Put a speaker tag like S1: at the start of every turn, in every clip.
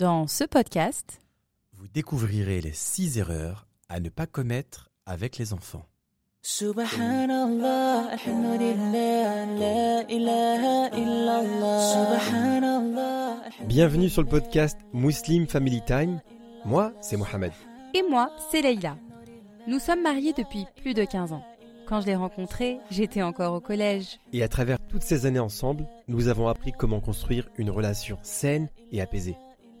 S1: Dans ce podcast,
S2: vous découvrirez les six erreurs à ne pas commettre avec les enfants.
S3: Subhanallah, alhamdulillah, la ilaha illallah. Subhanallah.
S4: Bienvenue sur le podcast Muslim Family Time. Moi, c'est Mohamed.
S1: et moi, c'est Leïla. Nous sommes mariés depuis plus de 15 ans. Quand je l'ai rencontré, j'étais encore au collège.
S4: Et à travers toutes ces années ensemble, nous avons appris comment construire une relation saine et apaisée.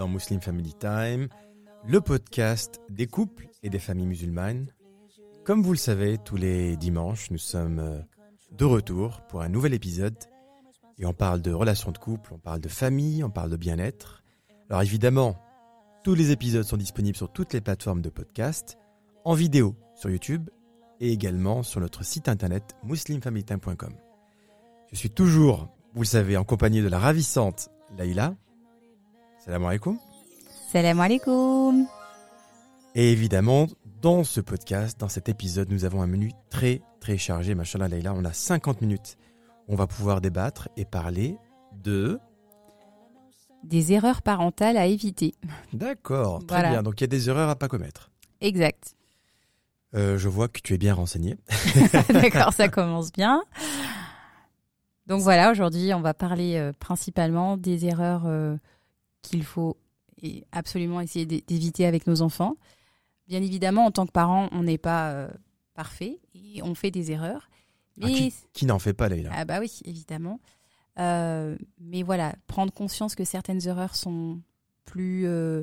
S2: dans Muslim Family Time, le podcast des couples et des familles musulmanes. Comme vous le savez, tous les dimanches, nous sommes euh, de retour pour un nouvel épisode. Et on parle de relations de couple, on parle de famille, on parle de bien-être. Alors évidemment, tous les épisodes sont disponibles sur toutes les plateformes de podcast, en vidéo sur YouTube et également sur notre site internet muslimfamilytime.com. Je suis toujours, vous le savez, en compagnie de la ravissante Laïla. Salam alaikum.
S1: Salam alaikum.
S2: Et évidemment, dans ce podcast, dans cet épisode, nous avons un menu très très chargé. Machallah Laïla, on a 50 minutes. On va pouvoir débattre et parler de...
S1: Des erreurs parentales à éviter.
S2: D'accord, très
S1: Voilà.
S2: bien. Donc il y a des erreurs à pas commettre.
S1: Exact.
S2: Euh, je vois que tu es bien renseigné.
S1: D'accord, ça commence bien. Donc voilà, aujourd'hui, on va parler euh, principalement des erreurs euh, qu'il faut absolument essayer d'é- d'éviter avec nos enfants. Bien évidemment, en tant que parent, on n'est pas euh, parfait et on fait des erreurs.
S2: Ah,
S1: Mais
S2: qui qui n'en fait pas Laïla
S1: ah bah oui, évidemment. Euh, mais voilà, prendre conscience que certaines erreurs sont plus euh,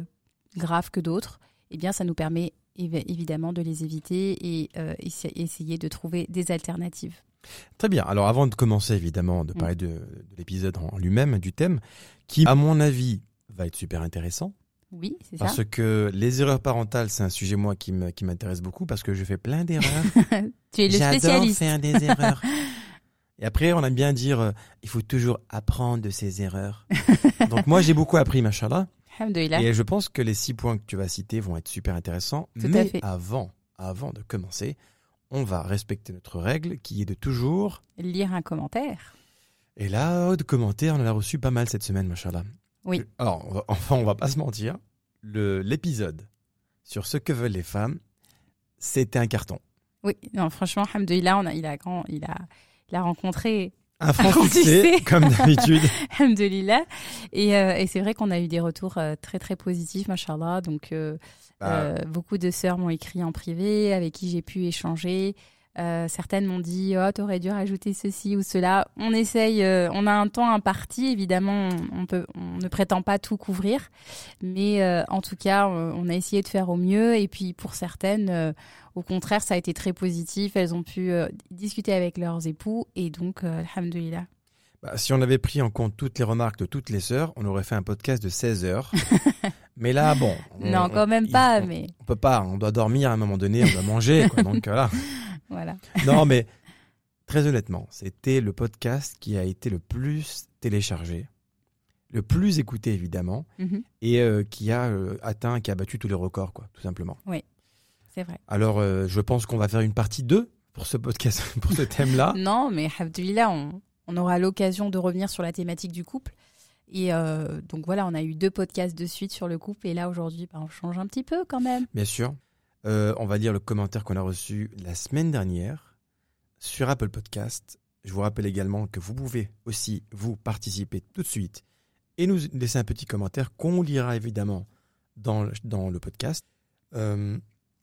S1: graves que d'autres, eh bien, ça nous permet évi- évidemment de les éviter et euh, essa- essayer de trouver des alternatives.
S2: Très bien. Alors avant de commencer évidemment de
S1: Mm.
S2: parler de, de l'épisode en lui-même, du thème, qui à mon avis va être super intéressant,
S1: Oui, c'est ça.
S2: parce que les erreurs parentales, c'est un sujet moi qui m'intéresse beaucoup parce que je fais plein d'erreurs.
S1: Tu es le
S2: J'adore
S1: spécialiste.
S2: faire des erreurs. Et après, on aime bien dire, euh, il faut toujours apprendre de ses erreurs. Donc moi, j'ai beaucoup appris, machallah. Et je pense que les six points que tu vas citer vont être super intéressants.
S1: Tout à
S2: Mais avant, avant de commencer, on va respecter notre règle qui est de toujours.
S1: Lire un commentaire.
S2: Et là, de commentaires, on en a reçu pas mal cette semaine, machallah.
S1: Oui.
S2: Alors, on va- enfin, on va pas se mentir. Le- L'épisode sur ce que veulent les femmes, c'était un carton.
S1: Oui, non, franchement, Alhamdoulilah, on a, il, a grand, il, a, il a rencontré
S2: Un franc succès, comme d'habitude.
S1: Alhamdoulilah. Et, euh, et c'est vrai qu'on a eu des retours euh, très, très positifs, machallah. Donc, euh,
S2: Bah,
S1: Euh, beaucoup de sœurs m'ont écrit en privé, avec qui j'ai pu échanger. Euh, certaines m'ont dit oh t'aurais dû rajouter ceci ou cela. On essaye, euh, on a un temps imparti évidemment, on, on peut, on ne prétend pas tout couvrir, mais euh, en tout cas on a essayé de faire au mieux. Et puis pour certaines, au contraire ça a été très positif. Elles ont pu discuter avec leurs époux et donc alhamdoulilah.
S2: Bah, si on avait pris en compte toutes les remarques de toutes les sœurs, on aurait fait un podcast de 16 heures. mais là, bon. on-
S1: non quand même pas,
S2: on,
S1: mais
S2: on peut pas, on doit dormir à un moment donné, on doit manger. Quoi, donc voilà.
S1: voilà.
S2: Non, mais très honnêtement, c'était le podcast qui a été le plus téléchargé, le plus écouté évidemment,
S1: Mhm,
S2: et euh, qui a euh, atteint, qui a battu tous les records, quoi, tout simplement.
S1: c'est vrai.
S2: Alors, euh, je pense qu'on va faire une partie 2 pour ce podcast, pour ce thème-là.
S1: Non, mais Alhamdoulilah, on, on aura l'occasion de revenir sur la thématique du couple. Et euh, donc voilà, on a eu deux podcasts de suite sur le couple. Et là, aujourd'hui, bah, on change un petit peu quand même.
S2: Bien sûr. Euh, on va lire le commentaire qu'on a reçu la semaine dernière sur Apple Podcast. Je vous rappelle également que vous pouvez aussi vous participer tout de suite et nous laisser un petit commentaire qu'on lira évidemment dans le, dans le podcast. Euh,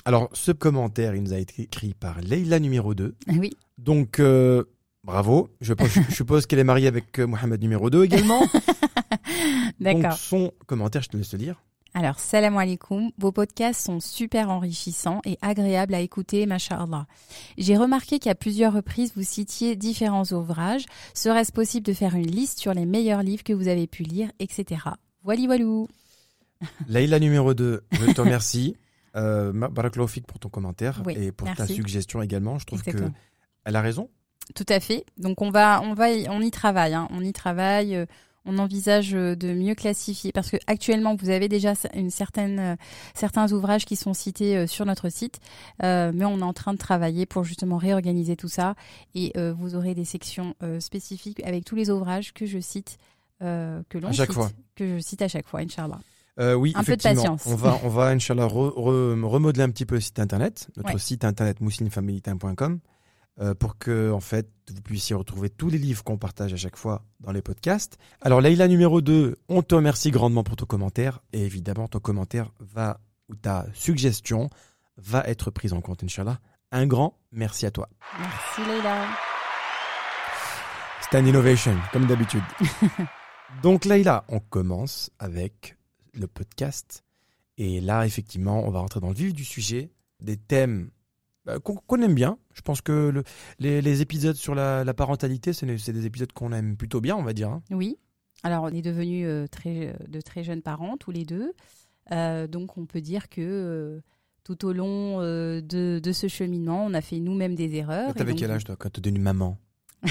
S2: alors, ce commentaire, il nous a été écrit par Leila numéro 2.
S1: Oui,
S2: Donc, euh, bravo. Je, suppose qu'elle est mariée avec Mohamed numéro 2 également. Donc,
S1: d'accord.
S2: son commentaire, je te laisse le lire.
S1: Alors, salam alaikum. Vos podcasts sont super enrichissants et agréables à écouter, masha'Allah. J'ai remarqué qu'à plusieurs reprises, vous citiez différents ouvrages. Serait-ce possible de faire une liste sur les meilleurs livres que vous avez pu lire, etc. Voilà, voilou.
S2: Laïla numéro 2, je te remercie. Euh, pour ton commentaire
S1: Oui,
S2: et pour ta suggestion également. Je trouve
S1: Exactement.
S2: que elle a raison.
S1: Tout à fait. Donc on va, on va, y- on y travaille. hein. On y travaille. euh, On envisage euh, de mieux classifier parce que actuellement vous avez déjà une certaine, euh, certains ouvrages qui sont cités euh, sur notre site, euh, mais on est en train de travailler pour justement réorganiser tout ça et euh, vous aurez des sections euh, spécifiques avec tous les ouvrages que je cite, que l'on
S2: À chaque
S1: cite,
S2: fois.
S1: que je cite à chaque fois, Inch'Allah.
S2: Euh, oui,
S1: Un peu de patience.
S2: On va, on va, Inch'Allah, re- re- remodeler un petit peu le site internet, notre
S1: Ouais.
S2: site internet euh, pour que, en fait, vous puissiez retrouver tous les livres qu'on partage à chaque fois dans les podcasts. Alors, Leïla numéro 2, on te remercie grandement pour ton commentaire. Et évidemment, ton commentaire va, ou ta suggestion va être prise en compte, Inch'Allah. Un grand merci à toi.
S1: Merci Leïla.
S2: C'est un innovation, comme d'habitude. Donc Leïla, on commence avec le podcast. Et là, effectivement, on va rentrer dans le vif du sujet, des thèmes qu'on qu'on aime bien. Je pense que le- les, les épisodes sur la, la parentalité, c'est des c'est des épisodes qu'on aime plutôt bien, on va dire. hein.
S1: Oui. Alors, on est devenus euh, très, euh, de très jeunes parents, tous les deux. Euh, donc, on peut dire que euh, tout au long de, de ce cheminement, on a fait nous-mêmes des erreurs.
S2: T'avais
S1: donc,
S2: quel âge, toi, quand t'es devenue maman?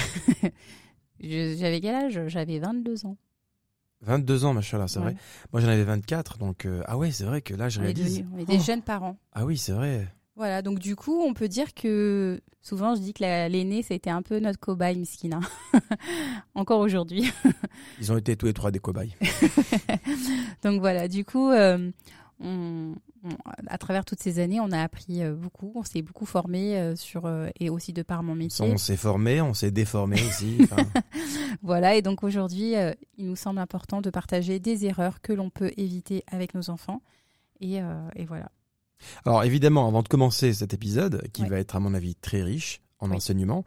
S1: J'avais quel âge? J'avais 22 ans.
S2: 22 ans, machin c'est
S1: Ouais.
S2: vrai. Moi, j'en avais 24, donc... ah ouais, c'est vrai que là, je
S1: On est,
S2: réalise.
S1: devenus- on est des
S2: Oh.
S1: jeunes parents.
S2: Ah oui, c'est vrai.
S1: Voilà, donc du coup, on peut dire que souvent, je dis que la- l'aîné, ça a été un peu notre cobaye, Miskina. Encore aujourd'hui.
S2: Ils ont été tous les trois des cobayes.
S1: Donc voilà, du coup, euh, on- on- à travers toutes ces années, on a appris euh, beaucoup, on s'est beaucoup formé euh, sur et aussi de par mon métier.
S2: On s'est formé, on s'est déformé aussi.
S1: Voilà, et donc aujourd'hui, il nous semble important de partager des erreurs que l'on peut éviter avec nos enfants. Et, euh, et voilà.
S2: Alors évidemment, avant de commencer cet épisode, qui
S1: Ouais.
S2: va être à mon avis très riche en
S1: Oui.
S2: enseignement,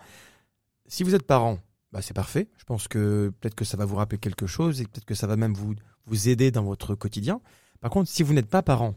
S2: si vous êtes parent, bah, c'est parfait. Je pense que peut-être que ça va vous rappeler quelque chose et peut-être que ça va même vous, vous aider dans votre quotidien. Par contre, si vous n'êtes pas parent,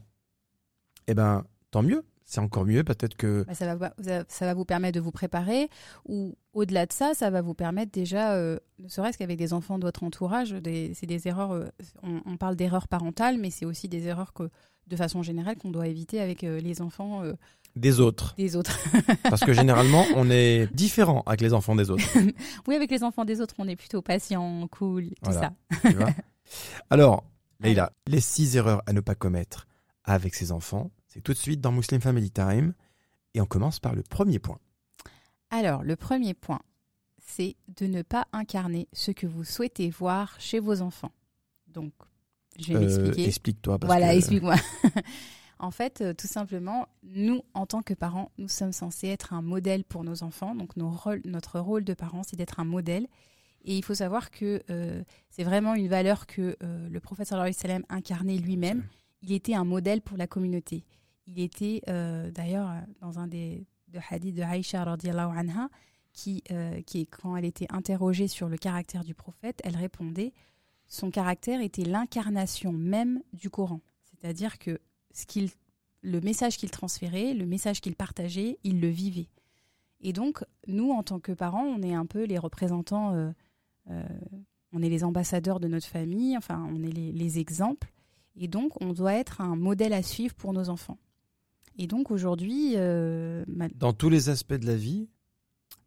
S2: eh ben tant mieux. C'est encore mieux. Peut-être que
S1: Bah, ça, va, ça- ça va vous permettre de vous préparer, ou au-delà de ça, ça va vous permettre déjà, euh, ne serait-ce qu'avec des enfants de votre entourage, c'est des erreurs, euh, on, on parle d'erreurs parentales, mais c'est aussi des erreurs que, de façon générale qu'on doit éviter avec euh, les enfants euh,
S2: des autres,
S1: des autres.
S2: parce que généralement, on est différent avec les enfants des autres.
S1: oui, avec les enfants des autres, on est plutôt patient, cool, tout
S2: Voilà.
S1: ça.
S2: tu vois? Alors, Leïla, les six erreurs à ne pas commettre avec ses enfants, c'est tout de suite dans Muslim Family Time. Et on commence par le premier point.
S1: Alors, le premier point, c'est de ne pas incarner ce que vous souhaitez voir chez vos enfants. Donc, je vais
S2: Euh,
S1: m'expliquer.
S2: Explique-toi.
S1: Voilà,
S2: que-
S1: explique-moi. en fait, euh, tout simplement, nous, en tant que parents, nous sommes censés être un modèle pour nos enfants. Donc, nos rôles- notre rôle de parents, c'est d'être un modèle. Et il faut savoir que euh, c'est vraiment une valeur que euh, le prophète sallallahu alayhi wa sallam incarnait lui-même. Il était un modèle pour la communauté. Il était euh, d'ailleurs dans un des de hadiths de Aïcha radiallahu anha, qui, euh, qui, quand elle était interrogée sur le caractère du prophète, elle répondait son caractère était l'incarnation même du Coran. C'est-à-dire que ce qu'il, le message qu'il transférait, le message qu'il partageait, il le vivait. Et donc, nous, en tant que parents, on est un peu les représentants, euh, on est les ambassadeurs de notre famille, enfin, on est les exemples. Et donc, on doit être un modèle à suivre pour nos enfants. Et donc, aujourd'hui, euh,
S2: Dans tous les aspects de la vie,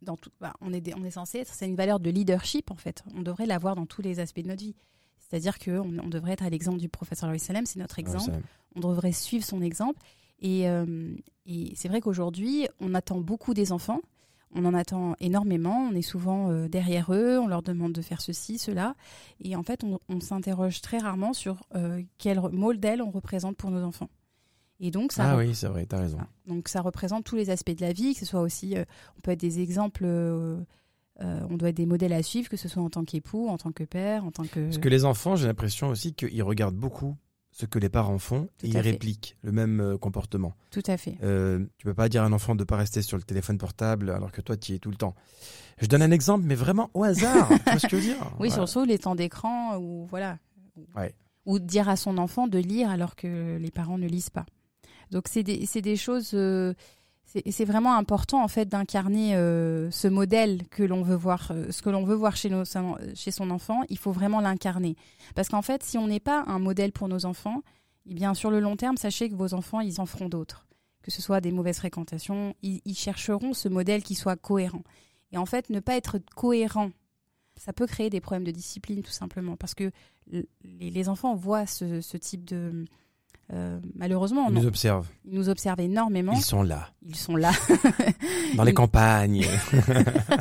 S1: dans tout, bah, on, est des- on est censé être, c'est une valeur de leadership en fait. On devrait l'avoir dans tous les aspects de notre vie. C'est-à-dire qu'on on devrait être à l'exemple du professeur Louis Salem, c'est notre exemple.
S2: ça-
S1: On devrait suivre son exemple. Et, euh, et c'est vrai qu'aujourd'hui, on attend beaucoup des enfants. On en attend énormément. On est souvent euh, derrière eux. On leur demande de faire ceci, cela. Et en fait, on, on s'interroge très rarement sur euh, quel modèle on représente pour nos enfants. Et donc, ça
S2: ah oui, c'est vrai, t'as raison.
S1: Donc ça représente tous les aspects de la vie, que ce soit aussi, euh, on peut être des exemples, euh, euh, on doit être des modèles à suivre, que ce soit en tant qu'époux, en tant que père, en tant que...
S2: Parce que les enfants, j'ai l'impression aussi qu'ils regardent beaucoup ce que les parents font
S1: Tout
S2: et ils
S1: fait.
S2: répliquent le même comportement.
S1: Tout à fait.
S2: Tu peux pas dire à un enfant de pas rester sur le téléphone portable alors que toi tu y es tout le temps. Je donne un exemple, mais vraiment au hasard. tu vois ce que je veux dire
S1: Oui,
S2: Voilà.
S1: surtout les temps d'écran, ou voilà.
S2: Ouais.
S1: Ou dire à son enfant de lire alors que les parents ne lisent pas. Donc c'est des, des choses... euh, c'est vraiment important en fait d'incarner euh, ce modèle que l'on veut voir, euh, ce que l'on veut voir chez, nos, chez son enfant. Il faut vraiment l'incarner. Parce qu'en fait, si on n'est pas un modèle pour nos enfants, eh bien sur le long terme, sachez que vos enfants, ils en feront d'autres. Que ce soit des mauvaises fréquentations, ils, ils chercheront ce modèle qui soit cohérent. Et en fait, ne pas être cohérent, ça peut créer des problèmes de discipline tout simplement. Parce que les enfants voient ce, ce type de... euh, malheureusement,
S2: Ils
S1: non.
S2: nous observent.
S1: ils nous observent énormément.
S2: Ils sont là,
S1: Ils sont là.
S2: dans les
S1: Ils-
S2: campagnes.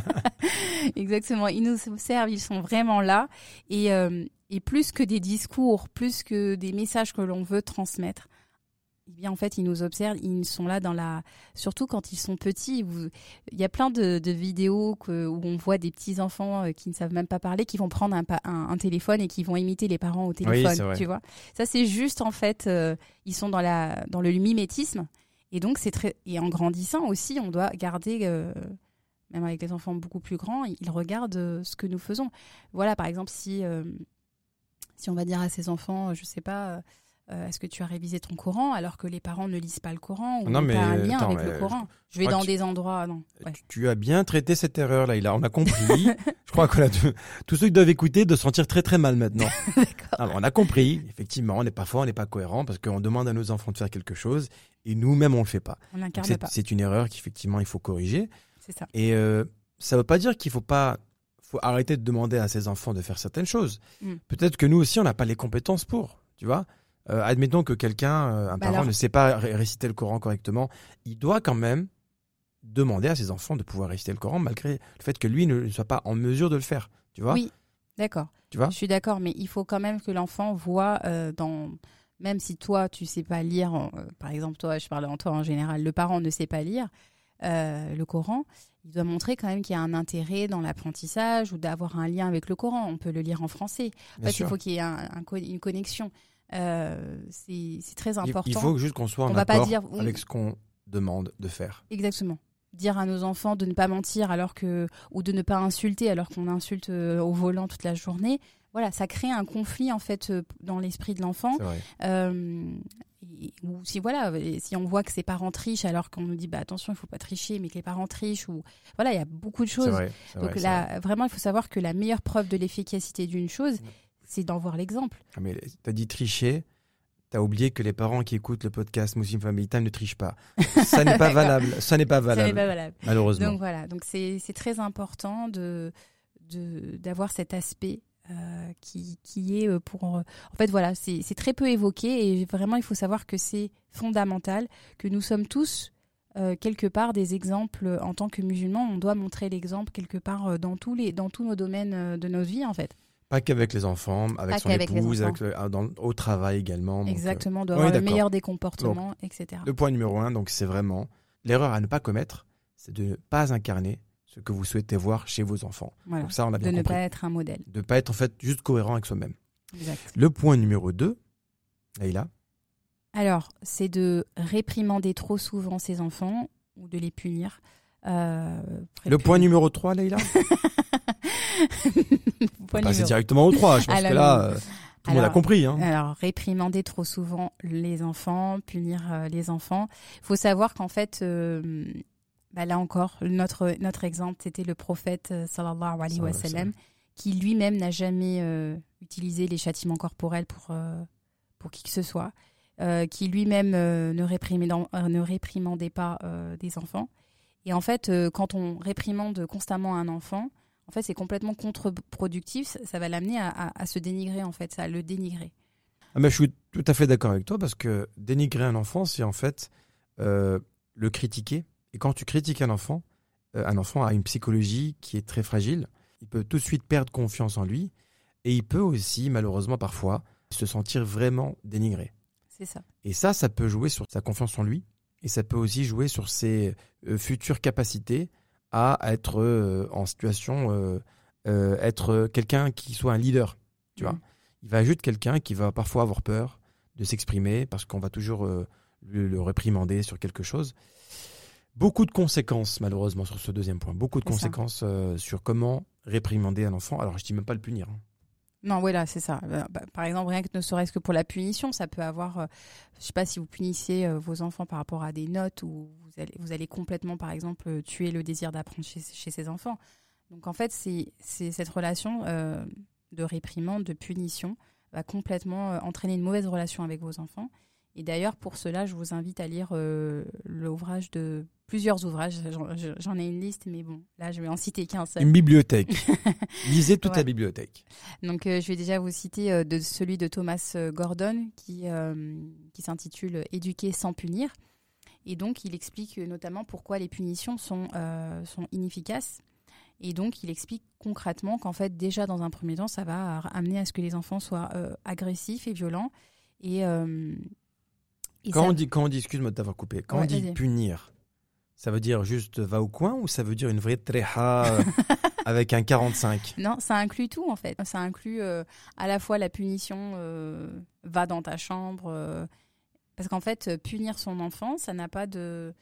S1: Exactement. Ils nous observent, ils sont vraiment là. Et, euh, et plus que des discours, plus que des messages que l'on veut transmettre, eh bien, en fait, ils nous observent, ils sont là dans la. Surtout quand ils sont petits. vous- Il y a plein de, de vidéos que- où on voit des petits enfants euh, qui ne savent même pas parler, qui vont prendre un, pa- un, un téléphone et qui vont imiter les parents au téléphone.
S2: vrai.
S1: Tu vois Ça, c'est juste, en fait, euh, ils sont dans, la, dans le mimétisme. Et donc, c'est très. Et en grandissant aussi, on doit garder. euh, même avec les enfants beaucoup plus grands, ils regardent euh, ce que nous faisons. Voilà, par exemple, si, si on va dire à ses enfants, je sais pas, euh, est-ce que tu as révisé ton Coran alors que les parents ne lisent pas le Coran ou
S2: Non, mais,
S1: pas un lien
S2: attends,
S1: avec le Coran Je vais dans
S2: tu-
S1: des endroits, non. Ouais.
S2: Tu- as bien traité cette erreur là, il a, on a compris. Je crois que là, tous ceux qui doivent écouter de se sentir très très mal maintenant. Alors, on a compris, effectivement, on n'est pas fort, on n'est pas cohérent parce qu'on demande à nos enfants de faire quelque chose et nous-mêmes on le fait pas.
S1: On
S2: C'est
S1: pas.
S2: c'est une erreur qu'effectivement il faut corriger.
S1: C'est ça.
S2: Et euh, ça veut pas dire qu'il faut pas, faut arrêter de demander à ses enfants de faire certaines choses.
S1: Mm.
S2: Peut-être que nous aussi on n'a pas les compétences pour, tu vois. Euh, admettons que quelqu'un, euh, un
S1: Bah
S2: parent
S1: alors-
S2: ne sait pas ré- réciter le Coran correctement, il doit quand même demander à ses enfants de pouvoir réciter le Coran malgré le fait que lui ne soit pas en mesure de le faire, tu vois?
S1: Oui. D'accord.
S2: Tu vois?
S1: Je suis d'accord, mais il faut quand même que l'enfant voit euh, dans. Même si toi, tu sais pas lire, par exemple, toi, je parle en toi en général, le parent ne sait pas lire le Coran, il doit montrer quand même qu'il y a un intérêt dans l'apprentissage ou d'avoir un lien avec le Coran. On peut le lire en français. En fait, il faut qu'il y ait un- un co- une connexion. Euh, c'est très important.
S2: il faut juste qu'on soit en
S1: On va pas
S2: accord
S1: dire-
S2: avec ce qu'on demande de faire.
S1: Exactement. Dire à nos enfants de ne pas mentir alors que ou de ne pas insulter alors qu'on insulte euh, au volant toute la journée. Voilà, ça crée un conflit en fait euh, dans l'esprit de l'enfant. Euh, ou si voilà, si on voit que ses parents trichent alors qu'on nous dit bah attention, il faut pas tricher, mais que les parents trichent ou voilà, il y a beaucoup de choses.
S2: vrai.
S1: Donc
S2: vrai,
S1: là, vraiment, il faut savoir que la meilleure preuve de l'efficacité d'une chose, c'est d'en voir l'exemple.
S2: Ah, mais t'as dit tricher. T'as oublié que les parents qui écoutent le podcast Muslim Family Time ne trichent pas. Ça n'est pas valable. Ça n'est pas
S1: Ça
S2: valable.
S1: pas valable.
S2: Malheureusement.
S1: Donc voilà, donc c'est c'est très important de de- d'avoir cet aspect euh, qui, qui est euh, pour... En fait voilà, c'est c'est très peu évoqué et vraiment il faut savoir que c'est fondamental, que nous sommes tous euh, quelque part des exemples en tant que musulmans. On doit montrer l'exemple quelque part dans tous, les, dans tous nos domaines de notre vie en fait.
S2: Pas qu'avec les enfants, avec
S1: Pas
S2: son épouse, avec le- ah, dans- au travail également. Donc, euh,
S1: Exactement, on doit avoir le meilleur des comportements, etc.
S2: Le point numéro un, donc c'est vraiment l'erreur à ne pas commettre, c'est de ne pas incarner ce que vous souhaitez voir chez vos enfants.
S1: Voilà.
S2: Donc ça, on a
S1: De
S2: bien
S1: ne
S2: compris.
S1: pas être un modèle.
S2: De ne pas être en fait juste cohérent avec soi-même. Le point numéro 2, Leïla,
S1: Alors, c'est de réprimander trop souvent ses enfants ou de les punir. Euh,
S2: le point numéro 3, Leïla Passer directement au 3, je pense
S1: Alors,
S2: que là, euh, tout le monde a compris. Hein.
S1: Alors, réprimander trop souvent les enfants, punir euh, les enfants. Il faut savoir qu'en fait, euh, bah là encore, notre, notre exemple, c'était le prophète sallallahu alayhi wa sallam, qui lui-même n'a jamais utilisé les châtiments corporels pour, pour qui que ce soit, qui lui-même ne, réprimait dans- ne réprimandait pas des enfants. Et en fait, quand on réprimande constamment un enfant, en fait, c'est complètement contre-productif. Ça, va l'amener à, à- à se dénigrer, en fait, ça le dénigrer.
S2: Ah, je suis tout à fait d'accord avec toi parce que dénigrer un enfant, c'est en fait euh, le critiquer. Et quand tu critiques un enfant, euh, un enfant a une psychologie qui est très fragile. Il peut tout de suite perdre confiance en lui et il peut aussi, malheureusement parfois, se sentir vraiment dénigré.
S1: C'est ça.
S2: Et ça, ça peut jouer sur sa confiance en lui et ça peut aussi jouer sur ses euh, futures capacités à être euh, en situation, euh, euh, être quelqu'un qui soit un leader. Tu vois
S1: Mm.
S2: il va juste quelqu'un qui va parfois avoir peur de s'exprimer parce qu'on va toujours le, le réprimander sur quelque chose. Beaucoup de conséquences, malheureusement, sur ce deuxième point. Beaucoup de conséquences sur comment réprimander un enfant. Alors, je dis même pas le punir. hein.
S1: Non, voilà, c'est ça. Euh, bah, par exemple, rien que ne serait-ce que pour la punition, ça peut avoir. euh, je sais pas si vous punissez euh, vos enfants par rapport à des notes ou vous allez, vous allez complètement, par exemple, euh, tuer le désir d'apprendre chez, chez ces enfants. Donc en fait, c'est cette relation euh, de réprimande, de punition, va complètement euh, entraîner une mauvaise relation avec vos enfants. Et d'ailleurs, pour cela, je vous invite à lire euh, l'ouvrage de plusieurs ouvrages. J'en- ai une liste, mais bon, là, je vais en citer qu'un seul.
S2: Une bibliothèque. Lisez toute
S1: Ouais.
S2: la bibliothèque.
S1: Donc, euh, je vais déjà vous citer euh, de celui de Thomas Gordon qui, qui s'intitule Éduquer sans punir. Et donc, il explique euh, notamment pourquoi les punitions sont, euh, sont inefficaces. Et donc, il explique concrètement qu'en fait, déjà dans un premier temps, ça va amener à ce que les enfants soient euh, agressifs et violents. Et, euh, et
S2: Quand
S1: ça-
S2: on dit, quand on dit, excuse-moi de t'avoir coupé, quand
S1: Ouais,
S2: on dit punir, ça veut dire juste va au coin ou ça veut dire une vraie tréha euh, avec un 45
S1: Non, ça inclut tout en fait. Ça inclut euh, à la fois la punition, va dans ta chambre, parce qu'en fait euh, punir son enfant, ça n'a pas de,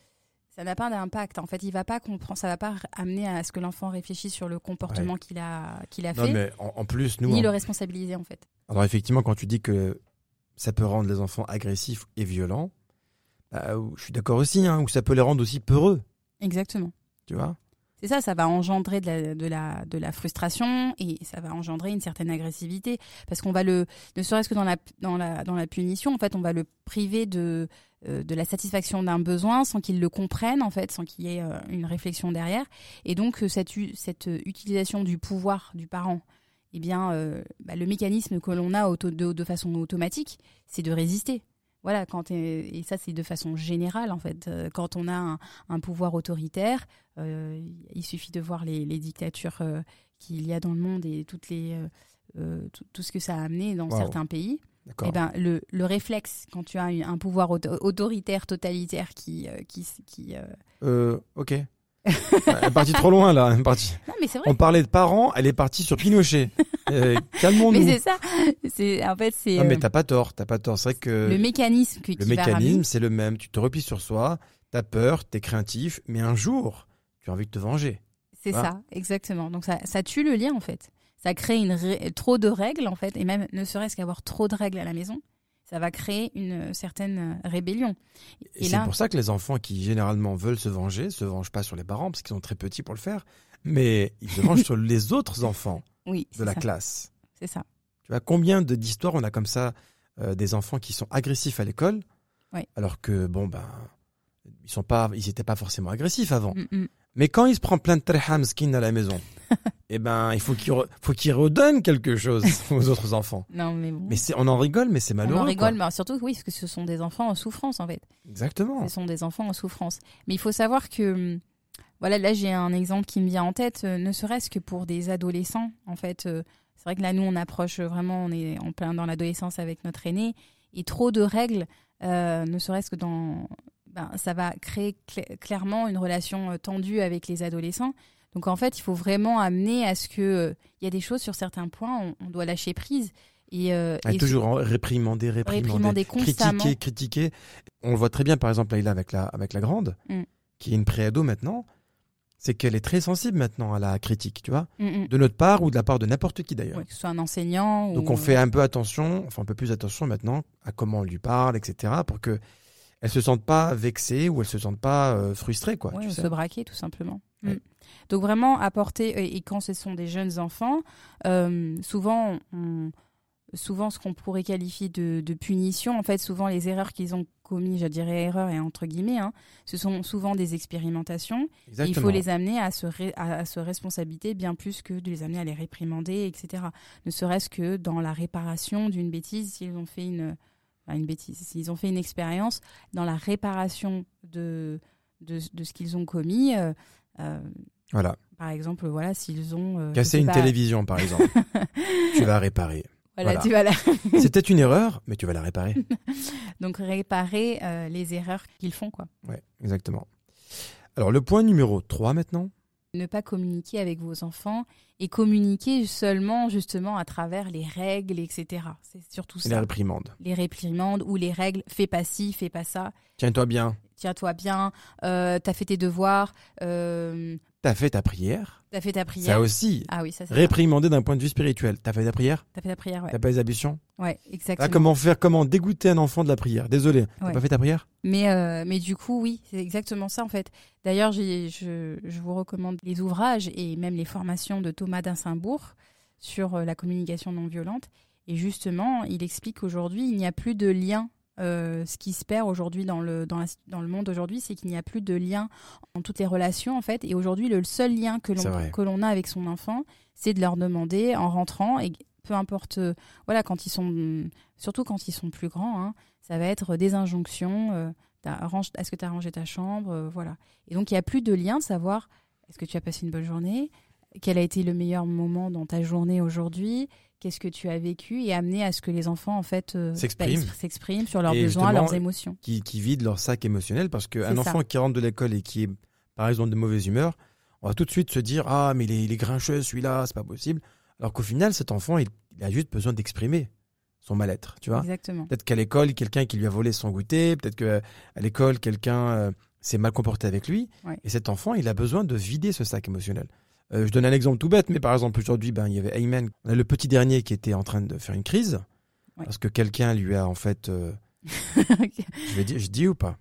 S1: ça n'a pas d'impact. En fait, il va pas comprendre, ça va pas amener à ce que l'enfant réfléchisse sur le comportement qu'il a, qu'il a
S2: Non,
S1: fait,
S2: mais en, en plus, nous,
S1: ni le responsabiliser en fait.
S2: alors effectivement, quand tu dis que ça peut rendre les enfants agressifs et violents, bah, je suis d'accord aussi, hein, ou ça peut les rendre aussi peureux,
S1: Exactement.
S2: tu vois?
S1: C'est ça, ça va engendrer de la, frustration et ça va engendrer une certaine agressivité. Parce qu'on va le, ne serait-ce que dans la, punition, en fait, on va le priver de, euh, de la satisfaction d'un besoin sans qu'il le comprenne, en fait, sans qu'il y ait euh, une réflexion derrière. Et donc, euh, cette, cette utilisation du pouvoir du parent, eh bien, bah, le mécanisme que l'on a de façon automatique, c'est de résister. Voilà, quand, et et ça, c'est de façon générale, en fait. Euh, Quand on a un, un pouvoir autoritaire, euh, il suffit de voir les, les dictatures euh, qu'il y a dans le monde et toutes les, euh, tout, tout ce que ça a amené dans
S2: Wow.
S1: certains pays.
S2: D'accord.
S1: Eh ben, le, le réflexe, quand tu as un pouvoir auto- autoritaire, totalitaire qui. qui, qui
S2: ok. Elle est partie trop loin, là. elle est partie.
S1: Non, mais c'est vrai.
S2: On parlait de parents, elle est partie sur Pinochet. Euh,
S1: Mais
S2: Calmons-nous.
S1: c'est ça. C'est, en fait, c'est
S2: Non, mais
S1: euh,
S2: t'as pas tort, t'as pas tort. C'est vrai que
S1: le mécanisme que,
S2: le mécanisme, c'est le même. Tu te replies sur soi, t'as peur, t'es craintif, mais un jour, tu as envie de te venger.
S1: C'est
S2: Voilà.
S1: ça, exactement. Donc ça, ça tue le lien en fait. Ça crée une ré- trop de règles en fait, et même ne serait-ce qu'avoir trop de règles à la maison, ça va créer une certaine euh, rébellion.
S2: Et,
S1: Et
S2: c'est
S1: là,
S2: pour ça que les enfants qui généralement veulent se venger se vengent pas sur les parents parce qu'ils sont très petits pour le faire, mais ils se vengent sur les autres enfants
S1: oui,
S2: de la
S1: ça,
S2: classe.
S1: c'est ça.
S2: Tu vois combien de d'histoires on a comme ça euh, des enfants qui sont agressifs à l'école,
S1: Oui.
S2: alors que bon ben ils sont pas, ils étaient pas forcément agressifs avant.
S1: Mm, mm.
S2: Mais quand il se prend plein de treham skin à la maison, eh ben il faut qu'il re- faut qu'il redonne quelque chose aux autres enfants.
S1: Non mais bon.
S2: Mais c'est, on en rigole, mais c'est
S1: on
S2: malheureux.
S1: en rigole,
S2: quoi.
S1: mais surtout oui, parce que ce sont des enfants en souffrance en fait.
S2: Exactement.
S1: Ce sont des enfants en souffrance. Mais il faut savoir que, hum, voilà, là j'ai un exemple qui me vient en tête, euh, ne serait-ce que pour des adolescents. En fait, euh, c'est vrai que là nous on approche vraiment, on est en plein dans l'adolescence avec notre aîné, et trop de règles, euh, ne serait-ce que dans, ben, ça va créer cl- clairement une relation euh, tendue avec les adolescents. Donc en fait, il faut vraiment amener à ce que euh, il y a des choses sur certains points, on, on doit lâcher prise et, euh,
S2: Ah,
S1: et
S2: toujours en- réprimander, réprimander,
S1: réprimander constamment.
S2: critiquer, critiquer. On le voit très bien, par exemple, Laïla avec la, avec la grande,
S1: Mm.
S2: qui est une préado maintenant. C'est qu'elle est très sensible maintenant à la critique, tu vois,
S1: Mm, mm.
S2: de notre part ou de la part de n'importe qui d'ailleurs.
S1: Ouais, que ce soit un enseignant
S2: Donc
S1: ou
S2: on fait un peu attention, enfin un peu plus attention maintenant à comment on lui parle, etc., pour que elle se sente pas vexée ou elle se sente pas euh, frustrée, quoi.
S1: Ouais,
S2: tu
S1: ou
S2: sais.
S1: se braquer tout simplement.
S2: Ouais.
S1: Mm. Donc vraiment apporter et quand ce sont des jeunes enfants, euh, souvent on- souvent ce qu'on pourrait qualifier de, de punition, en fait souvent les erreurs qu'ils ont commis, je dirais erreurs et entre guillemets, hein, ce sont souvent des expérimentations. Et il faut les amener à se, ré- à, à se responsabiliser bien plus que de les amener à les réprimander, etc. Ne serait-ce que dans la réparation d'une bêtise, s'ils ont fait une, enfin, une bêtise, s'ils ont fait une expérience dans la réparation de, de, de ce qu'ils ont commis. euh, euh,
S2: Voilà.
S1: par exemple, voilà, s'ils ont euh, sais
S2: une
S1: pas,
S2: télévision, par exemple. tu vas réparer.
S1: Voilà,
S2: Voilà.
S1: tu vas la-
S2: C'était une erreur, mais tu vas la réparer.
S1: donc réparer les erreurs qu'ils font, quoi.
S2: Ouais, exactement. Alors, le point numéro 3 maintenant.
S1: Ne pas communiquer avec vos enfants et communiquer seulement justement à travers les règles, etc. C'est surtout ça.
S2: la réprimande.
S1: les réprimandes ou les règles, fais pas ci, fais pas ça,
S2: Tiens-toi bien.
S1: tiens-toi bien, euh, t'as fait tes devoirs, euh,
S2: t'as fait ta prière.
S1: T'as fait ta prière.
S2: Ça aussi,
S1: Ah oui, ça c'est.
S2: réprimandé d'un point de vue spirituel. T'as fait ta prière
S1: T'as fait ta prière, ouais.
S2: T'as pas les ablutions
S1: Ouais, exactement.
S2: comment faire Comment dégoûter un enfant de la prière Désolé, t'as
S1: Ouais.
S2: pas fait ta prière
S1: Mais, euh, mais du coup, oui, c'est exactement ça en fait. D'ailleurs, j'ai- je, je vous recommande les ouvrages et même les formations de Thomas d'Insimbourg sur euh, la communication non violente. Et justement, il explique qu'aujourd'hui, il n'y a plus de lien. Euh, ce qui se perd aujourd'hui dans le, dans, la- dans le monde aujourd'hui, c'est qu'il n'y a plus de lien en toutes les relations en fait. Et aujourd'hui, le seul lien que l'on que l'on a avec son enfant, c'est de leur demander en rentrant et peu importe, euh, voilà, quand ils sont, surtout quand ils sont plus grands, hein, ça va être des injonctions. euh, Est-ce que tu as rangé ta chambre euh, Voilà. Et donc, il n'y a plus de lien de savoir est-ce que tu as passé une bonne journée Quel a été le meilleur moment dans ta journée aujourd'hui Qu'est-ce que tu as vécu Et amener à ce que les enfants, en fait, euh,
S2: S'expriment.
S1: bah, s'expriment sur leurs
S2: Et
S1: besoins, leurs émotions.
S2: qui, qui vident leur sac émotionnel parce qu'un enfant qui rentre de l'école et qui est par exemple de mauvaise humeur, on va tout de suite se dire ah mais il est, il est grincheux celui-là, c'est pas possible. Alors qu'au final cet enfant il, il a juste besoin d'exprimer son mal-être, tu vois.
S1: Exactement.
S2: Peut-être qu'à l'école quelqu'un qui lui a volé son goûter, peut-être que à l'école quelqu'un euh, s'est mal comporté avec lui
S1: Ouais.
S2: et cet enfant il a besoin de vider ce sac émotionnel. Euh, je donne un exemple tout bête, mais par exemple aujourd'hui ben il y avait Ayman, a le petit dernier qui était en train de faire une crise
S1: Ouais.
S2: parce que quelqu'un lui a en fait, euh, je vais dire, je dis ou pas?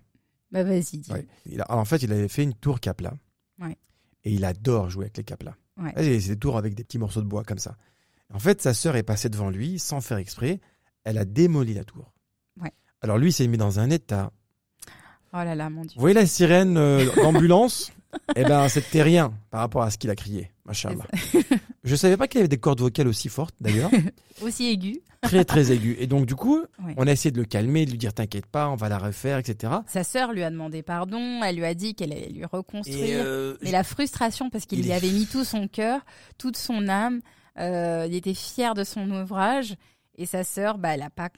S1: bah, vas-y, dis.
S2: Ouais. Il a- en fait, il avait fait une tour capla.
S1: Ouais.
S2: Et il adore jouer avec les caplas.
S1: Ouais.
S2: C'est des tours avec des petits morceaux de bois comme ça. En fait, sa sœur est passée devant lui sans faire exprès. Elle a démoli la tour.
S1: Ouais.
S2: Alors lui, il s'est mis dans un état.
S1: Oh là là, mon Dieu.
S2: Vous voyez la sirène euh, d'ambulance Eh ben, c'était rien par rapport à ce qu'il a crié. Machallah. Je savais pas qu'il y avait des cordes vocales aussi fortes, d'ailleurs.
S1: Aussi aigu.
S2: très, très aiguës. Et donc, du coup,
S1: Ouais.
S2: on a essayé de le calmer, de lui dire T'inquiète pas, on va la refaire, etc.
S1: Sa sœur lui a demandé pardon. Elle lui a dit qu'elle allait lui reconstruire.
S2: euh,
S1: Mais la frustration, parce qu'il
S2: Il
S1: y avait mis tout son cœur, toute son âme, euh, il était fier de son ouvrage, et sa sœur, bah, elle a pas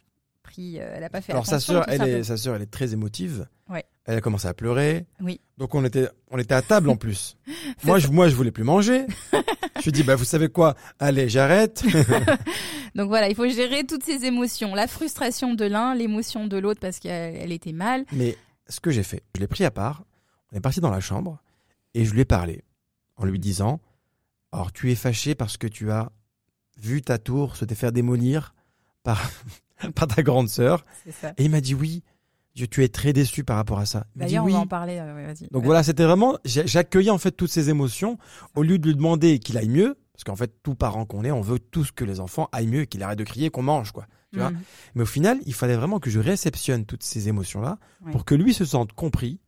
S1: pris, euh, elle a pas fait
S2: Alors sa sœur, elle est, sa sœur, elle est très émotive.
S1: Ouais.
S2: Elle a commencé à pleurer.
S1: Oui.
S2: Donc on était, on était à table en plus. moi, je, moi, je voulais plus manger. je lui ai dit, bah vous savez quoi? Allez, j'arrête.
S1: Donc voilà, il faut gérer toutes ces émotions, la frustration de l'un, l'émotion de l'autre parce qu'elle elle était mal.
S2: Mais ce que j'ai fait, je l'ai pris à part. On est parti dans la chambre et je lui ai parlé en lui disant, alors tu es fâché parce que tu as vu ta tour se faire démolir par par ta grande sœur. Et il m'a dit oui. Je- tu es très déçu par rapport à ça.
S1: D'ailleurs,
S2: oui.
S1: on va en parler. euh.
S2: Donc
S1: Ouais.
S2: voilà, c'était vraiment, j'accueillais en fait toutes ces émotions au lieu de lui demander qu'il aille mieux, parce qu'en fait, tout parent qu'on est, on veut tous que les enfants aillent mieux, qu'ils arrêtent de crier, qu'on mange, quoi. tu vois.
S1: Mhm.
S2: Mais au final, il fallait vraiment que je réceptionne toutes ces émotions-là
S1: Ouais.
S2: pour que lui se sente compris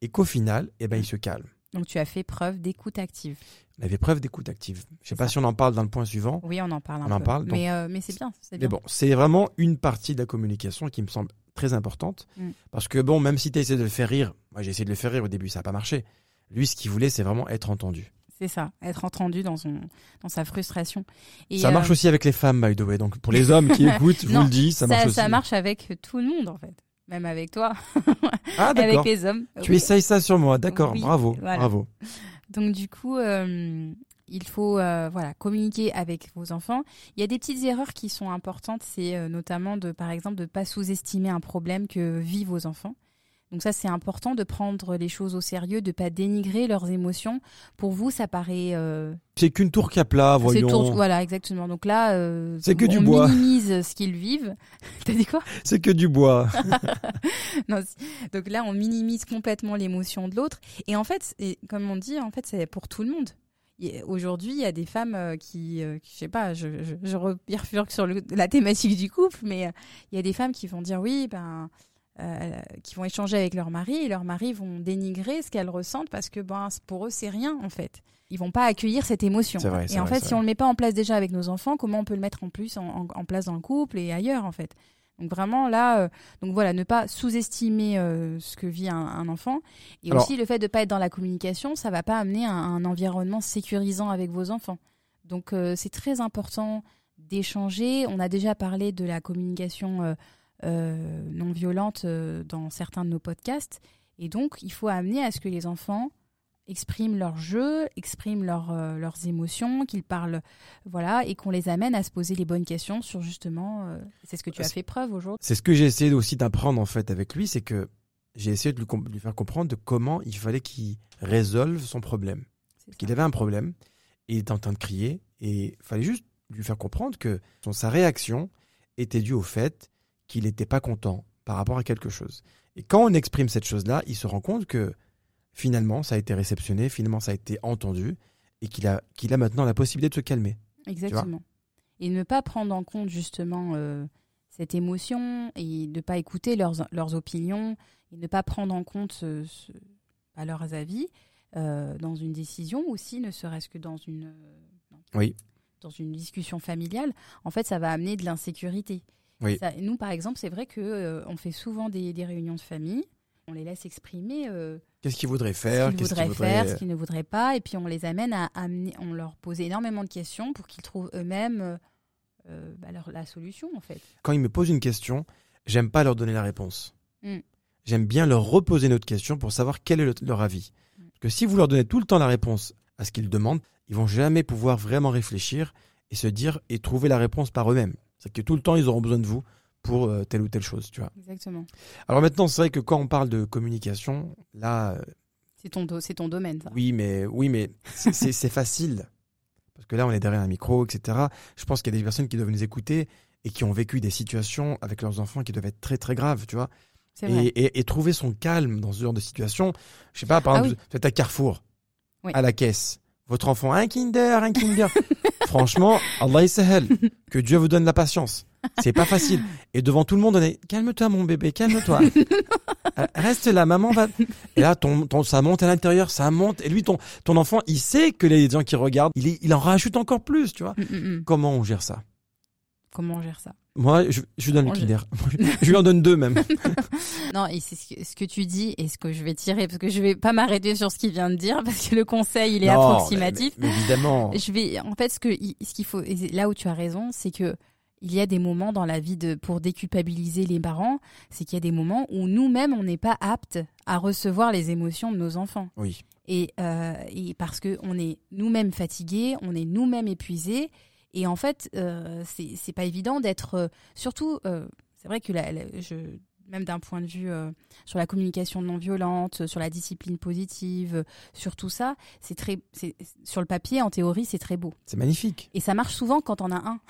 S2: et qu'au final, eh ben, il se calme.
S1: Donc tu as fait preuve d'écoute active.
S2: On avait preuve d'écoute active. Je sais
S1: C'est
S2: pas si on en parle dans le point suivant,
S1: Oui, on en parle un
S2: On en
S1: peu.
S2: parle, donc-
S1: Mais, euh, mais c'est bien, c'est
S2: mais bon, c'est vraiment une partie de la communication qui me semble très importante.
S1: Mm.
S2: Parce que bon, même si tu essaies de le faire rire, moi j'ai essayé de le faire rire au début, ça n'a pas marché. Lui, ce qu'il voulait, c'est vraiment être entendu.
S1: C'est ça, être entendu dans, son, dans sa frustration. Et,
S2: ça marche
S1: euh,
S2: aussi avec les femmes, by the way. Donc pour les hommes qui écoutent, je vous le dis, ça, marche aussi.
S1: ça marche avec tout le monde, en fait. Même avec toi,
S2: Ah
S1: avec les hommes.
S2: Tu
S1: Oui.
S2: essayes ça sur moi, d'accord.
S1: Oui,
S2: bravo,
S1: voilà.
S2: bravo.
S1: Donc du coup, euh, il faut euh, voilà communiquer avec vos enfants. Il y a des petites erreurs qui sont importantes, c'est euh, notamment de par exemple de pas sous-estimer un problème que vivent vos enfants. Donc ça c'est important de prendre les choses au sérieux, de pas dénigrer leurs émotions. Pour vous, ça paraît euh,
S2: C'est qu'une tour capla,
S1: c'est
S2: voyons.
S1: tour- voilà exactement. Donc là, euh,
S2: C'est que
S1: on
S2: du bois.
S1: minimise ce qu'ils vivent. T'as dit quoi?
S2: C'est que du bois.
S1: Non, donc là, on minimise complètement l'émotion de l'autre. Et en fait, comme on dit, en fait, c'est pour tout le monde. Aujourd'hui, il y a des femmes euh, qui, euh, qui- je sais pas, je, je, sur le- la thématique du couple, mais il y a des femmes qui vont dire oui, ben, euh, qui vont échanger avec leur mari et leurs maris vont dénigrer ce qu'elles ressentent parce que ben, pour eux, c'est rien en fait. Ils vont pas accueillir cette émotion.
S2: Vrai,
S1: et en
S2: vrai,
S1: fait, si on le met pas en place déjà avec nos enfants, comment on peut le mettre en plus en, en- en place dans le couple et ailleurs en fait? Donc vraiment là, euh, donc voilà, ne pas sous-estimer euh, ce que vit un, un enfant. Et
S2: Alors-
S1: aussi le fait de pas être dans la communication, ça va pas amener un, un environnement sécurisant avec vos enfants. Donc c'est très important d'échanger. On a déjà parlé de la communication non violente euh, dans certains de nos podcasts. Et donc il faut amener à ce que les enfants expriment leur jeu, expriment leur, euh, leurs émotions, qu'ils parlent, voilà, et qu'on les amène à se poser les bonnes questions sur justement, euh, c'est ce que tu as fait preuve aujourd'hui.
S2: C'est ce que j'ai essayé aussi d'apprendre en fait avec lui, c'est que j'ai essayé de lui, faire comprendre de comment il fallait qu'il résolve son problème. Qu'il avait un problème et il était en train de crier et il fallait juste lui faire comprendre que son- sa réaction était due au fait qu'il n'était pas content par rapport à quelque chose. Et quand on exprime cette chose-là, il se rend compte que finalement ça a été réceptionné, finalement ça a été entendu et qu'il a, qu'il a maintenant la possibilité de se calmer.
S1: Exactement. Et ne pas prendre en compte justement euh, cette émotion et de pas écouter leurs, leurs opinions et ne pas prendre en compte ce- ce- bah, leurs avis euh, dans une décision aussi, ne serait-ce que dans une, euh,
S2: Oui.
S1: dans une discussion familiale. En fait, ça va amener de l'insécurité.
S2: Oui.
S1: Ça- nous, par exemple, c'est vrai que euh, on fait souvent des, des réunions de famille. On les laisse exprimer euh,
S2: Qu'est-ce qu'il voudrait
S1: ce
S2: faire
S1: qu'ils
S2: qu'est-ce
S1: voudraient faire, ce qu'ils ne voudraient pas, et puis on les amène à amener, on leur pose énormément de questions pour qu'ils trouvent eux-mêmes euh, euh, bah, leur- la solution en fait.
S2: Quand ils me posent une question, j'aime pas leur donner la réponse.
S1: Mm.
S2: J'aime bien leur reposer notre question pour savoir quel est le- leur avis.
S1: Mm.
S2: Parce que si vous leur donnez tout le temps la réponse à ce qu'ils demandent, ils vont jamais pouvoir vraiment réfléchir et se dire et trouver la réponse par eux-mêmes. C'est que tout le temps ils auront besoin de vous pour euh, telle ou telle chose, tu vois.
S1: Exactement.
S2: Alors maintenant, c'est vrai que quand on parle de communication, là, euh,
S1: C'est ton, do- ton domaine ça.
S2: oui, mais oui, mais c'est- facile parce que là, on est derrière un micro, etc. Je pense qu'il y a des personnes qui doivent nous écouter et qui ont vécu des situations avec leurs enfants qui doivent être très très graves, tu vois. Et, et- et trouver son calme dans ce genre de situation. Je sais pas, par
S1: Ah
S2: exemple,
S1: oui.
S2: vous êtes à Carrefour,
S1: Oui.
S2: à la caisse. Votre enfant, un Kinder, un Kinder. Franchement, Allah sahel. Que Dieu vous donne la patience. C'est pas facile. Et devant tout le monde, on est calme-toi, mon bébé, calme-toi. Reste là, maman va. Et là, ton, ton, ça monte à l'intérieur, ça monte. Et lui, ton, ton enfant, il sait que les gens qui regardent, il en rajoute encore plus, tu vois.
S1: Mm, mm, mm.
S2: Comment on gère ça?
S1: Comment on gère ça
S2: Moi, je, je lui donne le Kinder. je lui en donne deux même.
S1: Non, et c'est ce que, ce que tu dis et ce que je vais tirer parce que je vais pas m'arrêter sur ce qu'il vient de dire parce que le conseil il est
S2: Non,
S1: approximatif.
S2: mais- mais évidemment.
S1: Je vais, en fait, ce que, ce qu'il faut, là où tu as raison, c'est que il y a des moments dans la vie de, pour déculpabiliser les parents, c'est qu'il y a des moments où nous-mêmes on n'est pas aptes à recevoir les émotions de nos enfants.
S2: Oui.
S1: Et, euh, et parce que on est nous-mêmes fatigués, on est nous-mêmes épuisés, et en fait, euh, c'est pas évident d'être, euh, surtout, euh, c'est vrai que la- la- je, même d'un point de vue euh, sur la communication non violente, sur la discipline positive, sur tout ça, c'est très, sur le papier, en théorie, c'est très beau.
S2: C'est magnifique.
S1: Et ça marche souvent quand on a un.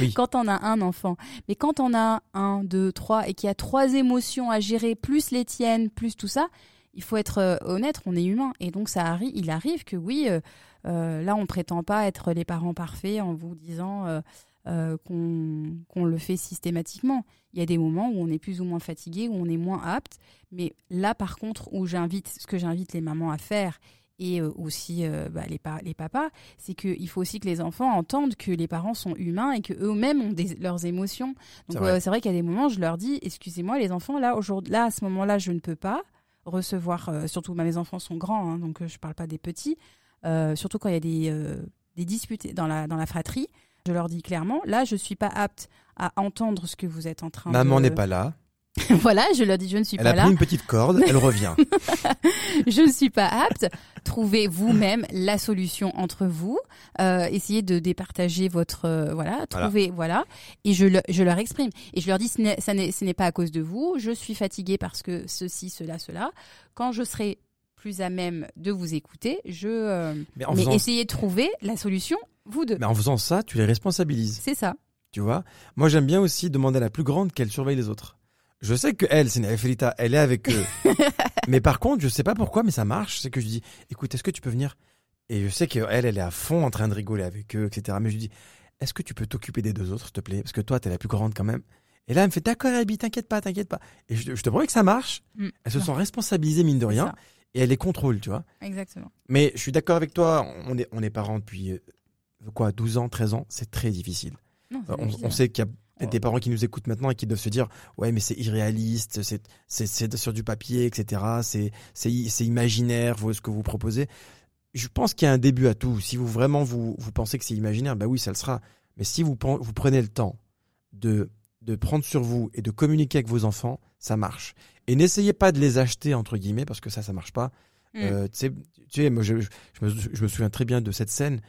S2: Oui.
S1: Quand on a un enfant. Mais quand on a un, deux, trois, et qu'il y a trois émotions à gérer, plus les tiennes, plus tout ça, il faut être euh, honnête, on est humain. Et donc, ça arrive, il arrive que oui, euh, euh, là, on prétend pas être les parents parfaits en vous disant euh, euh, qu'on qu'on le fait systématiquement. Il y a des moments où on est plus ou moins fatigué, où on est moins apte. Mais là, par contre, où j'invite, ce que j'invite les mamans à faire, et aussi bah, les, pa- les papas, c'est qu'il faut aussi que les enfants entendent que les parents sont humains et qu'eux-mêmes ont des- leurs émotions.
S2: C'est
S1: Donc
S2: vrai.
S1: c'est vrai qu'il y a des moments, je leur dis, excusez-moi les enfants, là, aujourd'hui, là à ce moment-là, je ne peux pas recevoir, euh, surtout bah, mes enfants sont grands, hein, donc euh, je parle pas des petits, euh, surtout quand il y a des, des disputes dans la, dans la fratrie. Je leur dis clairement, là, je suis pas apte à entendre ce que vous êtes en train
S2: Maman
S1: de...
S2: n'est pas là.
S1: voilà, je leur dis, je ne suis
S2: Elle
S1: pas
S2: a
S1: là.
S2: pris une petite corde, elle revient.
S1: je ne suis pas apte. Trouvez vous-même la solution entre vous. Euh, essayez de départager votre euh, voilà. Trouvez voilà. Et je, le- je leur exprime et je leur dis ce n'est, ça n'est, ce n'est pas à cause de vous. Je suis fatiguée parce que ceci, cela, cela. Quand je serai plus à même de vous écouter, je euh,
S2: Mais en,
S1: mais
S2: faisant,
S1: essayez de trouver la solution vous deux.
S2: mais en faisant ça, tu les responsabilises.
S1: C'est ça.
S2: Tu vois? Moi, j'aime bien aussi demander à la plus grande qu'elle surveille les autres. Je sais que elle, c'est une Elfrita, elle est avec eux. mais par contre, je sais pas pourquoi, mais ça marche. C'est que je dis, écoute, est-ce que tu peux venir? Et je sais qu'elle, elle est à fond en train de rigoler avec eux, etc. Mais je lui dis, est-ce que tu peux t'occuper des deux autres, s'il te plaît? Parce que toi, t'es la plus grande quand même. Et là, elle me fait, d'accord, Abby, t'inquiète pas, t'inquiète pas. Et je, je te promets que ça marche.
S1: Mm.
S2: Elles se sont responsabilisées, mine de rien, et elle les contrôle, tu vois.
S1: Exactement.
S2: Mais je suis d'accord avec toi, on est, on est parents depuis, euh, quoi, 12 ans, 13 ans, c'est très difficile.
S1: Non,
S2: Euh, on, on sait qu'il y a
S1: Ouais.
S2: des parents qui nous écoutent maintenant et qui doivent se dire ouais mais c'est irréaliste, c'est sur du papier, etc. C'est imaginaire vous, ce que vous proposez. Je pense qu'il y a un début à tout. Si vous vraiment vous vous pensez que c'est imaginaire, bah oui ça le sera. Mais si vous prenez le temps de de prendre sur vous et de communiquer avec vos enfants, ça marche. Et n'essayez pas de les acheter entre guillemets parce que ça ça marche pas.
S1: Mm.
S2: Euh, tu sais, moi, je, je, je me, je me souviens très bien de cette scène.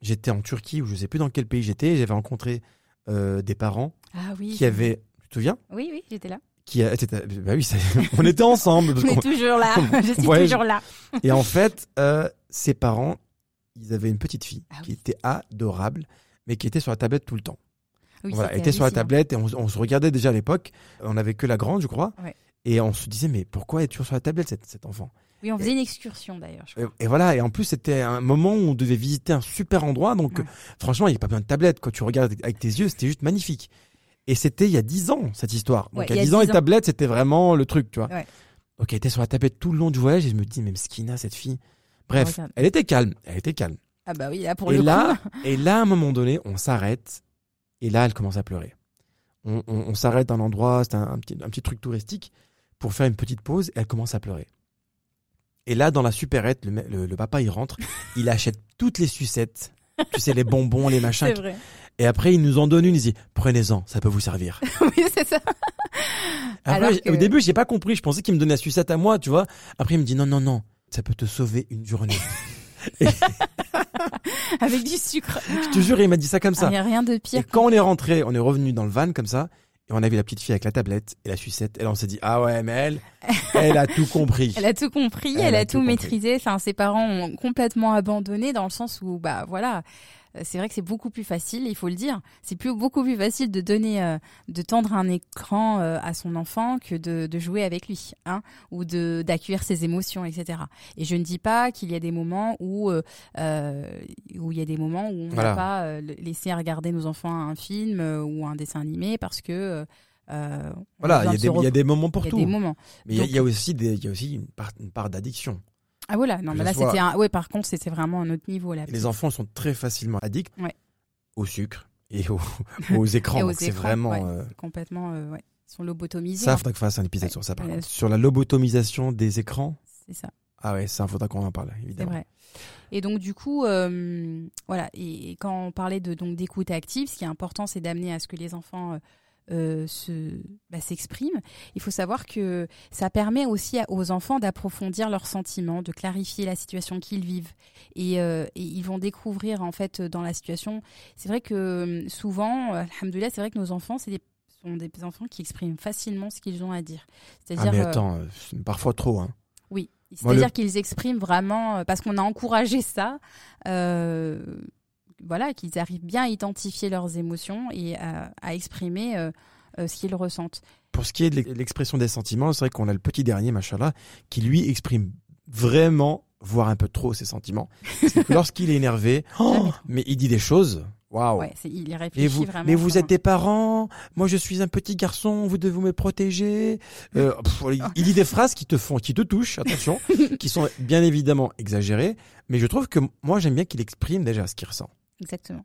S2: J'étais en Turquie, ou je sais plus dans quel pays j'étais, j'avais rencontré euh, des parents
S1: Ah oui.
S2: qui avaient, tu te souviens
S1: Oui, oui, j'étais là.
S2: qui a, était- bah oui, on était ensemble.
S1: On est toujours là. Je suis
S2: Ouais,
S1: toujours là.
S2: Et en fait, euh, ses parents, ils avaient une petite fille
S1: Ah
S2: qui
S1: oui.
S2: était adorable, mais qui était sur la tablette tout le temps.
S1: Oui,
S2: voilà, elle
S1: c'était
S2: était sur la tablette et on, on se regardait déjà à l'époque. On avait que la grande, je crois.
S1: Ouais.
S2: Et on se disait, mais pourquoi est toujours sur la tablette, cet, cet enfant?
S1: Oui, on faisait une excursion d'ailleurs.
S2: et, voilà, et en plus, c'était un moment où on devait visiter un super endroit. Donc,
S1: Ouais.
S2: euh, franchement, il n'y a pas besoin de tablette. Quand tu regardes avec tes yeux, c'était juste magnifique. Et c'était il y a 10 ans, cette histoire. Donc,
S1: Ouais,
S2: il y a
S1: il y a
S2: 10 ans,
S1: 10
S2: les tablettes, c'était vraiment le truc, tu vois.
S1: Ouais.
S2: Donc, elle était sur la tablette tout le long du voyage et je me dis, mais Mskina, cette fille. Bref, elle était calme. Elle était calme.
S1: Ah bah oui, là pour
S2: et
S1: le
S2: là,
S1: coup.
S2: et là, à un moment donné, on s'arrête. Et là, elle commence à pleurer. On, on- on s'arrête à un endroit, c'est un, un petit, un petit truc touristique, pour faire une petite pause. Et elle commence à pleurer. Et là, dans la supérette, le, me- le- le papa, il rentre. il achète toutes les sucettes. Tu sais, les bonbons, les machins.
S1: C'est vrai.
S2: Et après, il nous en donne une. Il dit Prenez-en, ça peut vous servir.
S1: oui, c'est ça.
S2: Après,
S1: que-
S2: Au début, j'ai pas compris. Je pensais qu'il me donnait la sucette à moi, tu vois. Après, il me dit Non, non, non, ça peut te sauver une journée.
S1: Avec du sucre.
S2: Je te jure, il m'a dit ça comme
S1: Il
S2: ça.
S1: n'y a rien de
S2: Et
S1: pire.
S2: quand on est rentré, on est revenu dans le van comme ça, et on a vu la petite fille avec la tablette et la sucette. Et là, on s'est dit, ah ouais, mais elle, elle a tout compris.
S1: Elle a tout compris,
S2: Elle
S1: elle,
S2: a
S1: a,
S2: tout
S1: tout, maîtrisé. Enfin, ses parents ont complètement abandonné dans le sens où, bah voilà, c'est vrai que c'est beaucoup plus facile, il faut le dire. C'est plus beaucoup plus facile de donner, euh, de tendre un écran euh, à son enfant que de, de jouer avec lui, hein, ou de d'accueillir ses émotions, etc. Et je ne dis pas qu'il y a des moments où euh, euh, où il y a des moments où on
S2: Voilà.
S1: n'a pas euh, laissé regarder nos enfants un film euh, ou un dessin animé parce que euh, euh,
S2: Voilà, il y, a
S1: de
S2: des,
S1: se
S2: il y a des moments
S1: il
S2: pour
S1: y a
S2: tout.
S1: des moments.
S2: Mais il y a- y, aussi des, il y a aussi une part, une part d'addiction.
S1: Ah voilà, non mais là
S2: soit-
S1: c'était un ouais par contre c'était vraiment un autre niveau là.
S2: Les enfants sont très facilement addicts
S1: Ouais.
S2: au sucre et aux, aux écrans. C'est vraiment.
S1: ouais.
S2: euh,
S1: complètement euh, ouais, ils sont lobotomisés.
S2: ça,
S1: hein,
S2: faudrait que fasse un épisode sur ça, par
S1: Ouais.
S2: contre. Sur la lobotomisation des écrans.
S1: c'est ça,
S2: Ah ouais, ça, faudra qu'on en parle,
S1: c'est
S2: évidemment.
S1: vrai. Et donc du coup euh, voilà et, et quand on parlait de donc d'écoute active, ce qui est important c'est d'amener à ce que les enfants euh, euh, se bah, s'expriment. Il faut savoir que ça permet aussi aux enfants d'approfondir leurs sentiments, de clarifier la situation qu'ils vivent et, euh, et ils vont découvrir en fait dans la situation. C'est vrai que euh, souvent, euh, alhamdoulilah, c'est vrai que nos enfants c'est des sont des enfants qui expriment facilement ce qu'ils ont à dire.
S2: Ah
S1: C'est-à-dire
S2: mais
S1: euh,
S2: attends, euh, parfois trop. Hein.
S1: oui, c'est-à-dire
S2: le-
S1: qu'ils expriment vraiment euh, parce qu'on a encouragé ça. euh, voilà, qu'ils arrivent bien à identifier leurs émotions et à, à exprimer euh, euh, ce qu'ils ressentent.
S2: Pour ce qui est de l'ex- l'expression des sentiments, c'est vrai qu'on a le petit dernier, machallah, qui lui exprime vraiment, voire un peu trop ses sentiments. Lorsqu'il est énervé, oh, mais il dit des choses. Waouh.
S1: Ouais, il
S2: Et
S1: réfléchit
S2: vous,
S1: vraiment.
S2: mais vous êtes des parents, moi je suis un petit garçon, vous devez me protéger. Euh, pff, il dit des phrases qui te font, qui te touchent, attention, qui sont bien évidemment exagérées, mais je trouve que moi j'aime bien qu'il exprime déjà ce qu'il ressent.
S1: Exactement.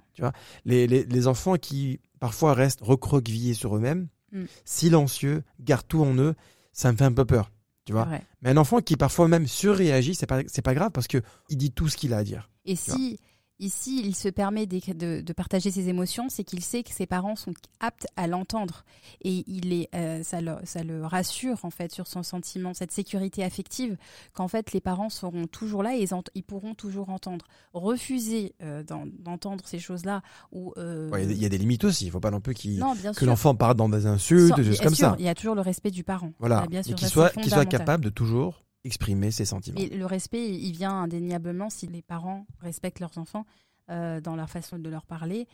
S2: Les, les, les enfants qui parfois restent recroquevillés sur eux-mêmes,
S1: Mm.
S2: silencieux, gardent tout en eux, ça me fait un peu peur, tu vois. Mais un enfant qui parfois même surréagit, c'est pas c'est pas grave parce que il dit tout ce qu'il a à dire.
S1: Et si ici il se permet de, de partager ses émotions, c'est qu'il sait que ses parents sont aptes à l'entendre et il est, euh, ça, le, ça le rassure en fait sur son sentiment, cette sécurité affective qu'en fait les parents seront toujours là et ils, pourront toujours entendre. Refuser euh, d'en- d'entendre ces choses-là ou euh,
S2: Ouais, Il y a des- il y a des limites aussi, il faut pas non plus qu'il
S1: non
S2: que l'enfant parte dans des insultes,
S1: Sans-
S2: des choses comme
S1: sûr,
S2: ça.
S1: Il y a toujours le respect du parent.
S2: Voilà,
S1: Ah,
S2: et qu'il soit, qu'il soit capable de toujours exprimer ses sentiments.
S1: Mais le respect, il vient indéniablement si les parents respectent leurs enfants euh, dans leur façon de leur parler.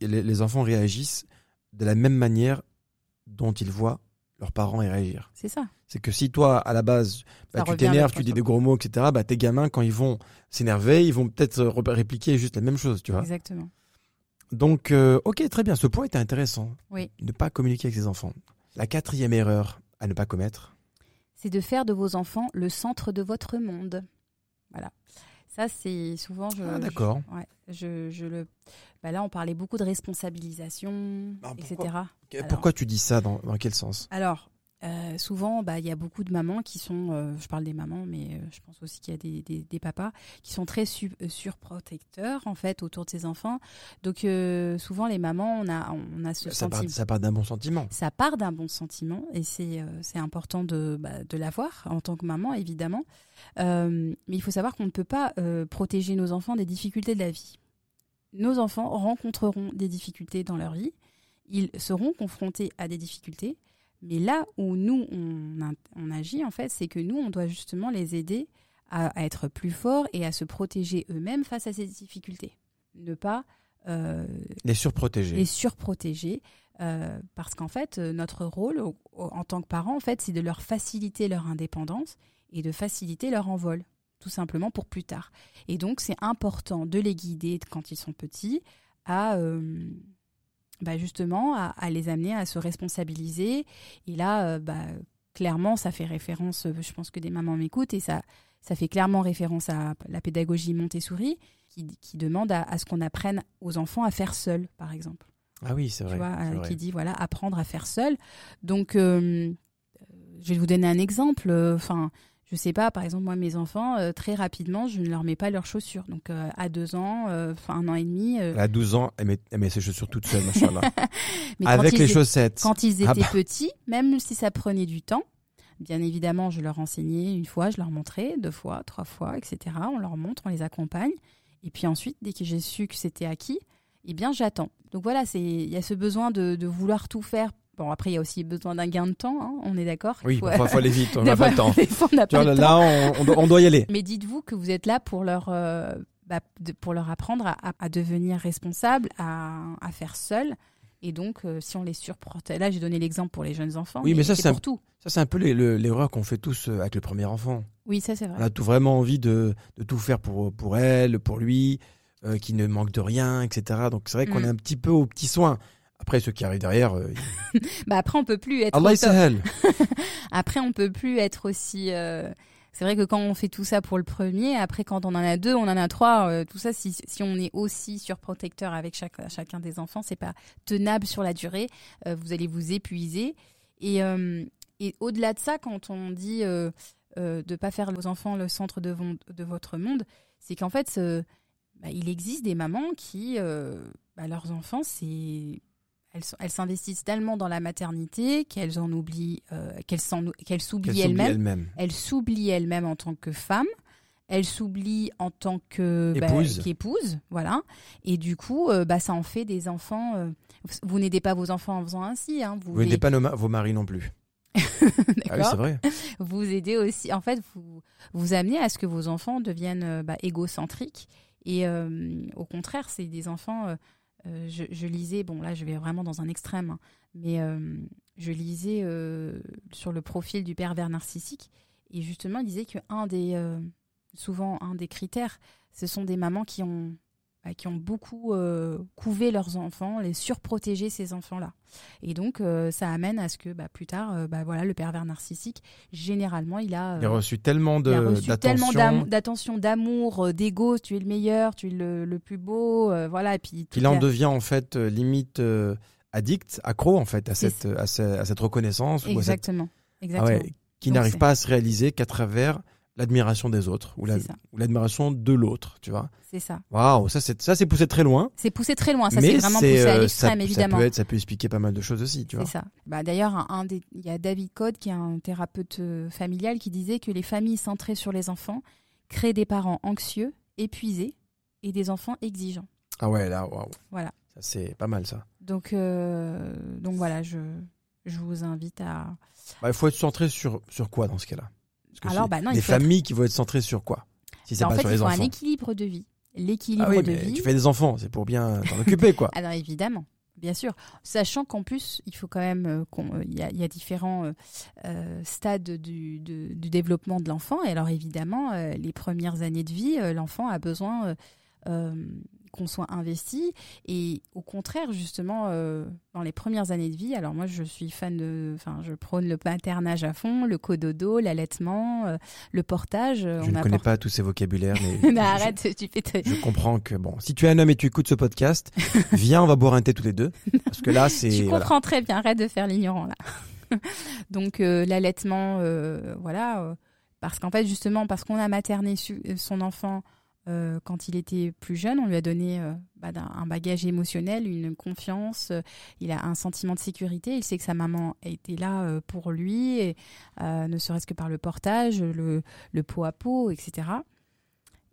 S2: Et les, les enfants réagissent de la même manière dont ils voient leurs parents réagir.
S1: C'est ça.
S2: C'est que si toi, à la base, bah, tu t'énerves, tu dis des gros mots, etc., bah, tes gamins, quand ils vont s'énerver, ils vont peut-être euh, ré- répliquer juste la même chose, tu vois.
S1: Exactement.
S2: Donc, euh, ok, très bien, ce point était intéressant.
S1: Oui.
S2: Ne pas communiquer avec ses enfants. La quatrième erreur à ne pas commettre.
S1: C'est de faire de vos enfants le centre de votre monde. Voilà. Ça, c'est souvent. Je,
S2: Ah, d'accord.
S1: je- ouais, je, je le. Bah là, on parlait beaucoup de responsabilisation,
S2: Ah,
S1: etc.
S2: pourquoi
S1: Alors-
S2: Pourquoi tu dis ça dans, dans quel sens?
S1: Alors, euh, souvent, bah, il y a beaucoup de mamans qui sont, euh, je parle des mamans, mais euh, je pense aussi qu'il y a des, des- des papas qui sont très su- surprotecteurs en fait autour de ses enfants. Donc, souvent, les mamans, on a, on a ce
S2: ça part,
S1: sentiment.
S2: ça part d'un bon sentiment.
S1: Ça part d'un bon sentiment et c'est c'est important de, bah, de l'avoir en tant que maman, évidemment. Mais il faut savoir qu'on ne peut pas protéger nos enfants des difficultés de la vie. Nos enfants rencontreront des difficultés dans leur vie. Ils seront confrontés à des difficultés. Mais là où nous, on, agit, en fait, c'est que nous, on doit justement les aider à, à être plus forts et à se protéger eux-mêmes face à ces difficultés. Ne pas euh,
S2: Les surprotéger.
S1: les surprotéger. euh, parce qu'en fait, euh, notre rôle au- au- en tant que parents, en fait, c'est de leur faciliter leur indépendance et de faciliter leur envol, tout simplement pour plus tard. Et donc, c'est important de les guider quand ils sont petits à euh, bah, justement à, à les amener à se responsabiliser. Et là, euh, bah, clairement, ça fait référence. euh, Je pense que des mamans m'écoutent et ça, ça fait clairement référence à la pédagogie Montessori qui, qui demande à, à ce qu'on apprenne aux enfants à faire seuls, par exemple
S2: Ah oui, c'est
S1: tu vois, euh,
S2: vrai.
S1: qui dit voilà apprendre à faire seul. Donc, euh, je vais vous donner un exemple. Enfin, je sais pas, par exemple, moi, mes enfants, euh, très rapidement, je ne leur mets pas leurs chaussures. Donc, euh, à deux ans, euh, enfin un an et demi,
S2: À 12 ans, elle met, elle met ses chaussures toute seule, machallah. Avec les
S1: étaient-
S2: chaussettes.
S1: quand ils étaient
S2: Ah bah.
S1: petits, même si ça prenait du temps, bien évidemment, je leur enseignais une fois, je leur montrais, deux fois, trois fois, etc. On leur montre, on les accompagne. Et puis ensuite, dès que j'ai su que c'était acquis, eh bien, j'attends. Donc voilà, c'est il y a ce besoin de, de vouloir tout faire. Bon, après, il y a aussi besoin d'un gain de temps, hein, on est d'accord
S2: Oui,
S1: Faut-
S2: parfois, faut aller vite, on n'a pas le temps.
S1: Des fois, on n'a
S2: Tu
S1: pas
S2: vois,
S1: le
S2: là,
S1: temps.
S2: on, on doit, y aller.
S1: Mais dites-vous que vous êtes là pour leur, euh, bah, de- pour leur apprendre à, devenir responsable, à, à faire seul. Et donc, euh, si on les surprotège, là j'ai donné l'exemple pour les jeunes enfants.
S2: Oui, mais ça,
S1: c'est
S2: un-
S1: tout.
S2: Ça, c'est un peu l'erreur qu'on fait tous euh, avec le premier enfant.
S1: Oui, ça c'est vrai.
S2: On a tout vraiment envie de, de tout faire pour, pour elle, pour lui, euh, qu'il ne manque de rien, etc. Donc c'est vrai qu'on
S1: Mm.
S2: est un petit peu aux petits soins. Après, ceux qui arrivent derrière, euh,
S1: Bah après, on peut plus être.
S2: Allah
S1: au. Après, on peut plus être aussi. euh, C'est vrai que quand on fait tout ça pour le premier, après quand on en a deux, on en a trois, euh, tout ça, si, si on est aussi surprotecteur avec chaque, chacun des enfants, c'est pas tenable sur la durée. Euh, vous allez vous épuiser. Et, et au-delà de ça, quand on dit de pas faire vos enfants le centre de, votre monde, c'est qu'en fait, ce- bah, il existe des mamans qui, bah, leurs enfants, c'est elles elles s'investissent tellement dans la maternité qu'elles en oublient, euh, qu'elles s'oublient
S2: s'oublie
S1: elles-mêmes.
S2: elle-même.
S1: Elle s'oublie elle-même en tant que femme. Elle s'oublie en tant que bah,
S2: Épouse.
S1: qu'épouse, voilà. Et du coup, euh, bah, ça en fait des enfants. euh, vous- n'aidez pas vos enfants en faisant ainsi. Hein, vous
S2: Vous n'aidez
S1: les-
S2: pas nos ma- vos maris non plus. Ah oui, c'est vrai.
S1: vous aidez aussi, en fait, vous vous amenez à ce que vos enfants deviennent bah, égocentriques. Et au contraire, c'est des enfants. Euh, je, lisais, bon là, je vais vraiment dans un extrême, hein, mais euh, je lisais euh, sur le profil du pervers narcissique, et justement, il disait que un des, souvent un des critères, ce sont des mamans qui ont qui ont beaucoup euh, couvé leurs enfants, les surprotégé ces enfants-là. Et donc, euh, ça amène à ce que bah, plus tard, euh, bah, voilà, le pervers narcissique, généralement, il a,
S2: Il a reçu tellement
S1: il a
S2: de-
S1: reçu tellement
S2: d'attention
S1: d'am- d'attention, d'amour, d'ego, tu es le meilleur, tu es le, le plus beau, voilà. Et puis, tout
S2: en devient en fait limite addict, accro en fait à cette, à ce- à cette reconnaissance ou à cette-
S1: Exactement.
S2: Ah
S1: Exactement.
S2: ouais, qui n'arrive pas à se réaliser qu'à travers l'admiration des autres ou la-
S1: C'est
S2: l'admiration de l'autre, tu vois.
S1: C'est ça.
S2: Waouh, ça c'est ça c'est poussé très loin.
S1: C'est poussé très loin, ça c'est vraiment
S2: c'est,
S1: poussé à
S2: euh,
S1: l'extrême,
S2: ça,
S1: évidemment.
S2: Ça peut, être, ça peut expliquer pas mal de choses aussi, tu
S1: C'est
S2: vois.
S1: ça. Bah, D'ailleurs, il y a David Code, qui est un thérapeute euh, familial, qui disait que les familles centrées sur les enfants créent des parents anxieux, épuisés et des enfants exigeants.
S2: Ah ouais, là, waouh.
S1: Voilà.
S2: Ça c'est pas mal ça.
S1: Donc, euh, donc voilà, je, je vous invite à.
S2: Bah, il faut être centré sur sur quoi dans ce cas-là?
S1: Alors, bah non,
S2: des
S1: être-
S2: familles qui vont être centrées sur quoi? Si c'est
S1: en
S2: pas
S1: fait,
S2: sur les enfants.
S1: un équilibre de vie. L'équilibre
S2: Ah oui,
S1: de
S2: mais
S1: vie.
S2: tu fais des enfants, c'est pour bien t'en occuper quoi.
S1: Alors évidemment, bien sûr. Sachant qu'en plus, il faut quand même euh, qu'on- euh, il y, a, il y a différents euh, stades du, de- du développement de l'enfant. Et alors évidemment, euh, les premières années de vie, l'enfant a besoin euh, qu'on soit investi. Et au contraire, justement, euh, dans les premières années de vie, alors moi je suis fan de, enfin je prône le maternage à fond, le cododo, l'allaitement, euh, le portage. euh,
S2: Je
S1: on
S2: ne connais pas tous ces vocabulaires, mais
S1: Non,
S2: je-
S1: arrête, tu fais tes-
S2: Je comprends que bon, si tu es un homme et tu écoutes ce podcast, viens, on va boire un thé tous les deux, parce que là c'est
S1: Tu
S2: voilà.
S1: comprends très bien, arrête de faire l'ignorant là. Donc euh, l'allaitement, voilà, parce qu'en fait justement parce qu'on a materné son enfant euh, quand il était plus jeune, on lui a donné euh, bah, un bagage émotionnel, une confiance, euh, il a un sentiment de sécurité, il sait que sa maman était là pour lui, ne serait-ce que par le portage, le, le pot à pot, etc.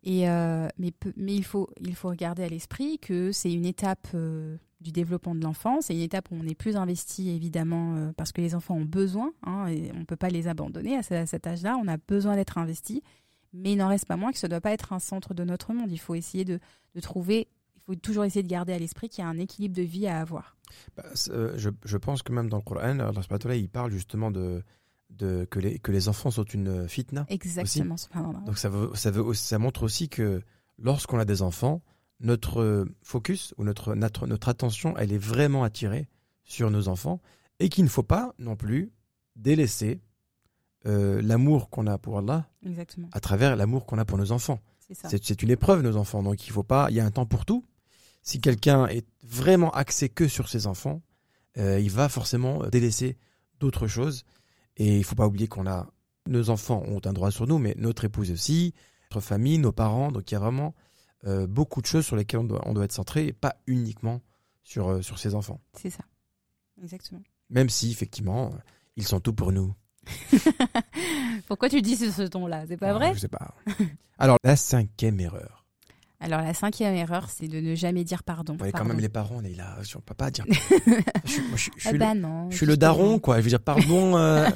S1: Et mais, il faut il regarder à l'esprit que c'est une étape du développement de l'enfant. C'est une étape où on est plus investi, évidemment, parce que les enfants ont besoin, hein, on ne peut pas les abandonner à cet âge-là. On a besoin d'être investi. Mais il n'en reste pas moins que ce ne doit pas être un centre de notre monde. Il faut essayer de, de trouver, il faut toujours essayer de garder à l'esprit qu'il y a un équilibre de vie à avoir.
S2: Bah, euh, je, je pense que même dans le Coran, Allah ta'ala, il parle justement de, de que, les, que les enfants sont une fitna.
S1: Exactement. subhanallah.
S2: Donc ça, veut, ça, veut, aussi- ça montre aussi que lorsqu'on a des enfants, notre euh, focus ou notre, notre, notre attention, elle est vraiment attirée sur nos enfants et qu'il ne faut pas non plus délaisser euh, l'amour qu'on a pour Allah
S1: Exactement.
S2: à travers l'amour qu'on a pour nos enfants.
S1: C'est
S2: une épreuve, nos enfants. Donc il faut pas. Il y a un temps pour tout. Si quelqu'un est vraiment axé que sur ses enfants, euh, il va forcément délaisser d'autres choses. Et il faut pas oublier qu'on a nos enfants ont un droit sur nous, mais notre épouse aussi, notre famille, nos parents. Donc il y a vraiment euh, beaucoup de choses sur lesquelles on doit, on doit être centré et pas uniquement sur euh, sur ses enfants.
S1: C'est ça. Exactement.
S2: Même si effectivement euh, ils sont tout pour nous.
S1: Pourquoi tu dis ce, ce ton-là? C'est pas
S2: Ah,
S1: vrai?
S2: Je sais pas. Alors la cinquième erreur.
S1: Alors la cinquième erreur, c'est de ne jamais dire pardon.
S2: Ouais, quand même les parents, on est là, pas dire. je, suis- moi, je suis- je
S1: Ah
S2: suis le-
S1: bah non.
S2: Je suis le daron, quoi. Je veux dire, pardon, euh,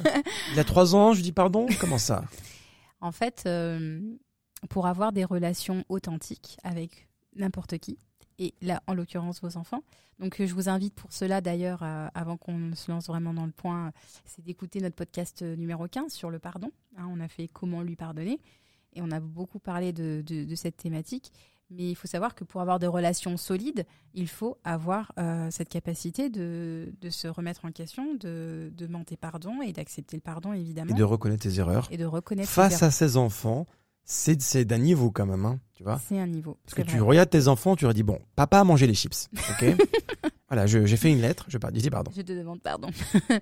S2: il a trois ans, je dis pardon Comment ça?
S1: En fait, euh, pour avoir des relations authentiques avec n'importe qui, et là, en l'occurrence, vos enfants. Donc, euh, je vous invite pour cela, d'ailleurs, euh, avant qu'on se lance vraiment dans le point, c'est d'écouter notre podcast euh, numéro 15 sur le pardon. Hein, on a fait comment lui pardonner, et on a beaucoup parlé de, de- de cette thématique. Mais il faut savoir que pour avoir des relations solides, il faut avoir euh, cette capacité de, de se remettre en question, de demander pardon et d'accepter le pardon,
S2: Et
S1: évidemment,
S2: de reconnaître tes erreurs.
S1: et de reconnaître ses
S2: Face
S1: erreurs.
S2: à ses enfants, c'est c'est d'un niveau quand même, hein, tu vois.
S1: C'est un niveau.
S2: Parce que tu regardes tes enfants, tu leur dis, bon, papa a mangé les chips, ok Voilà, j'ai fait une lettre, je par- je dis pardon.
S1: Je te demande pardon.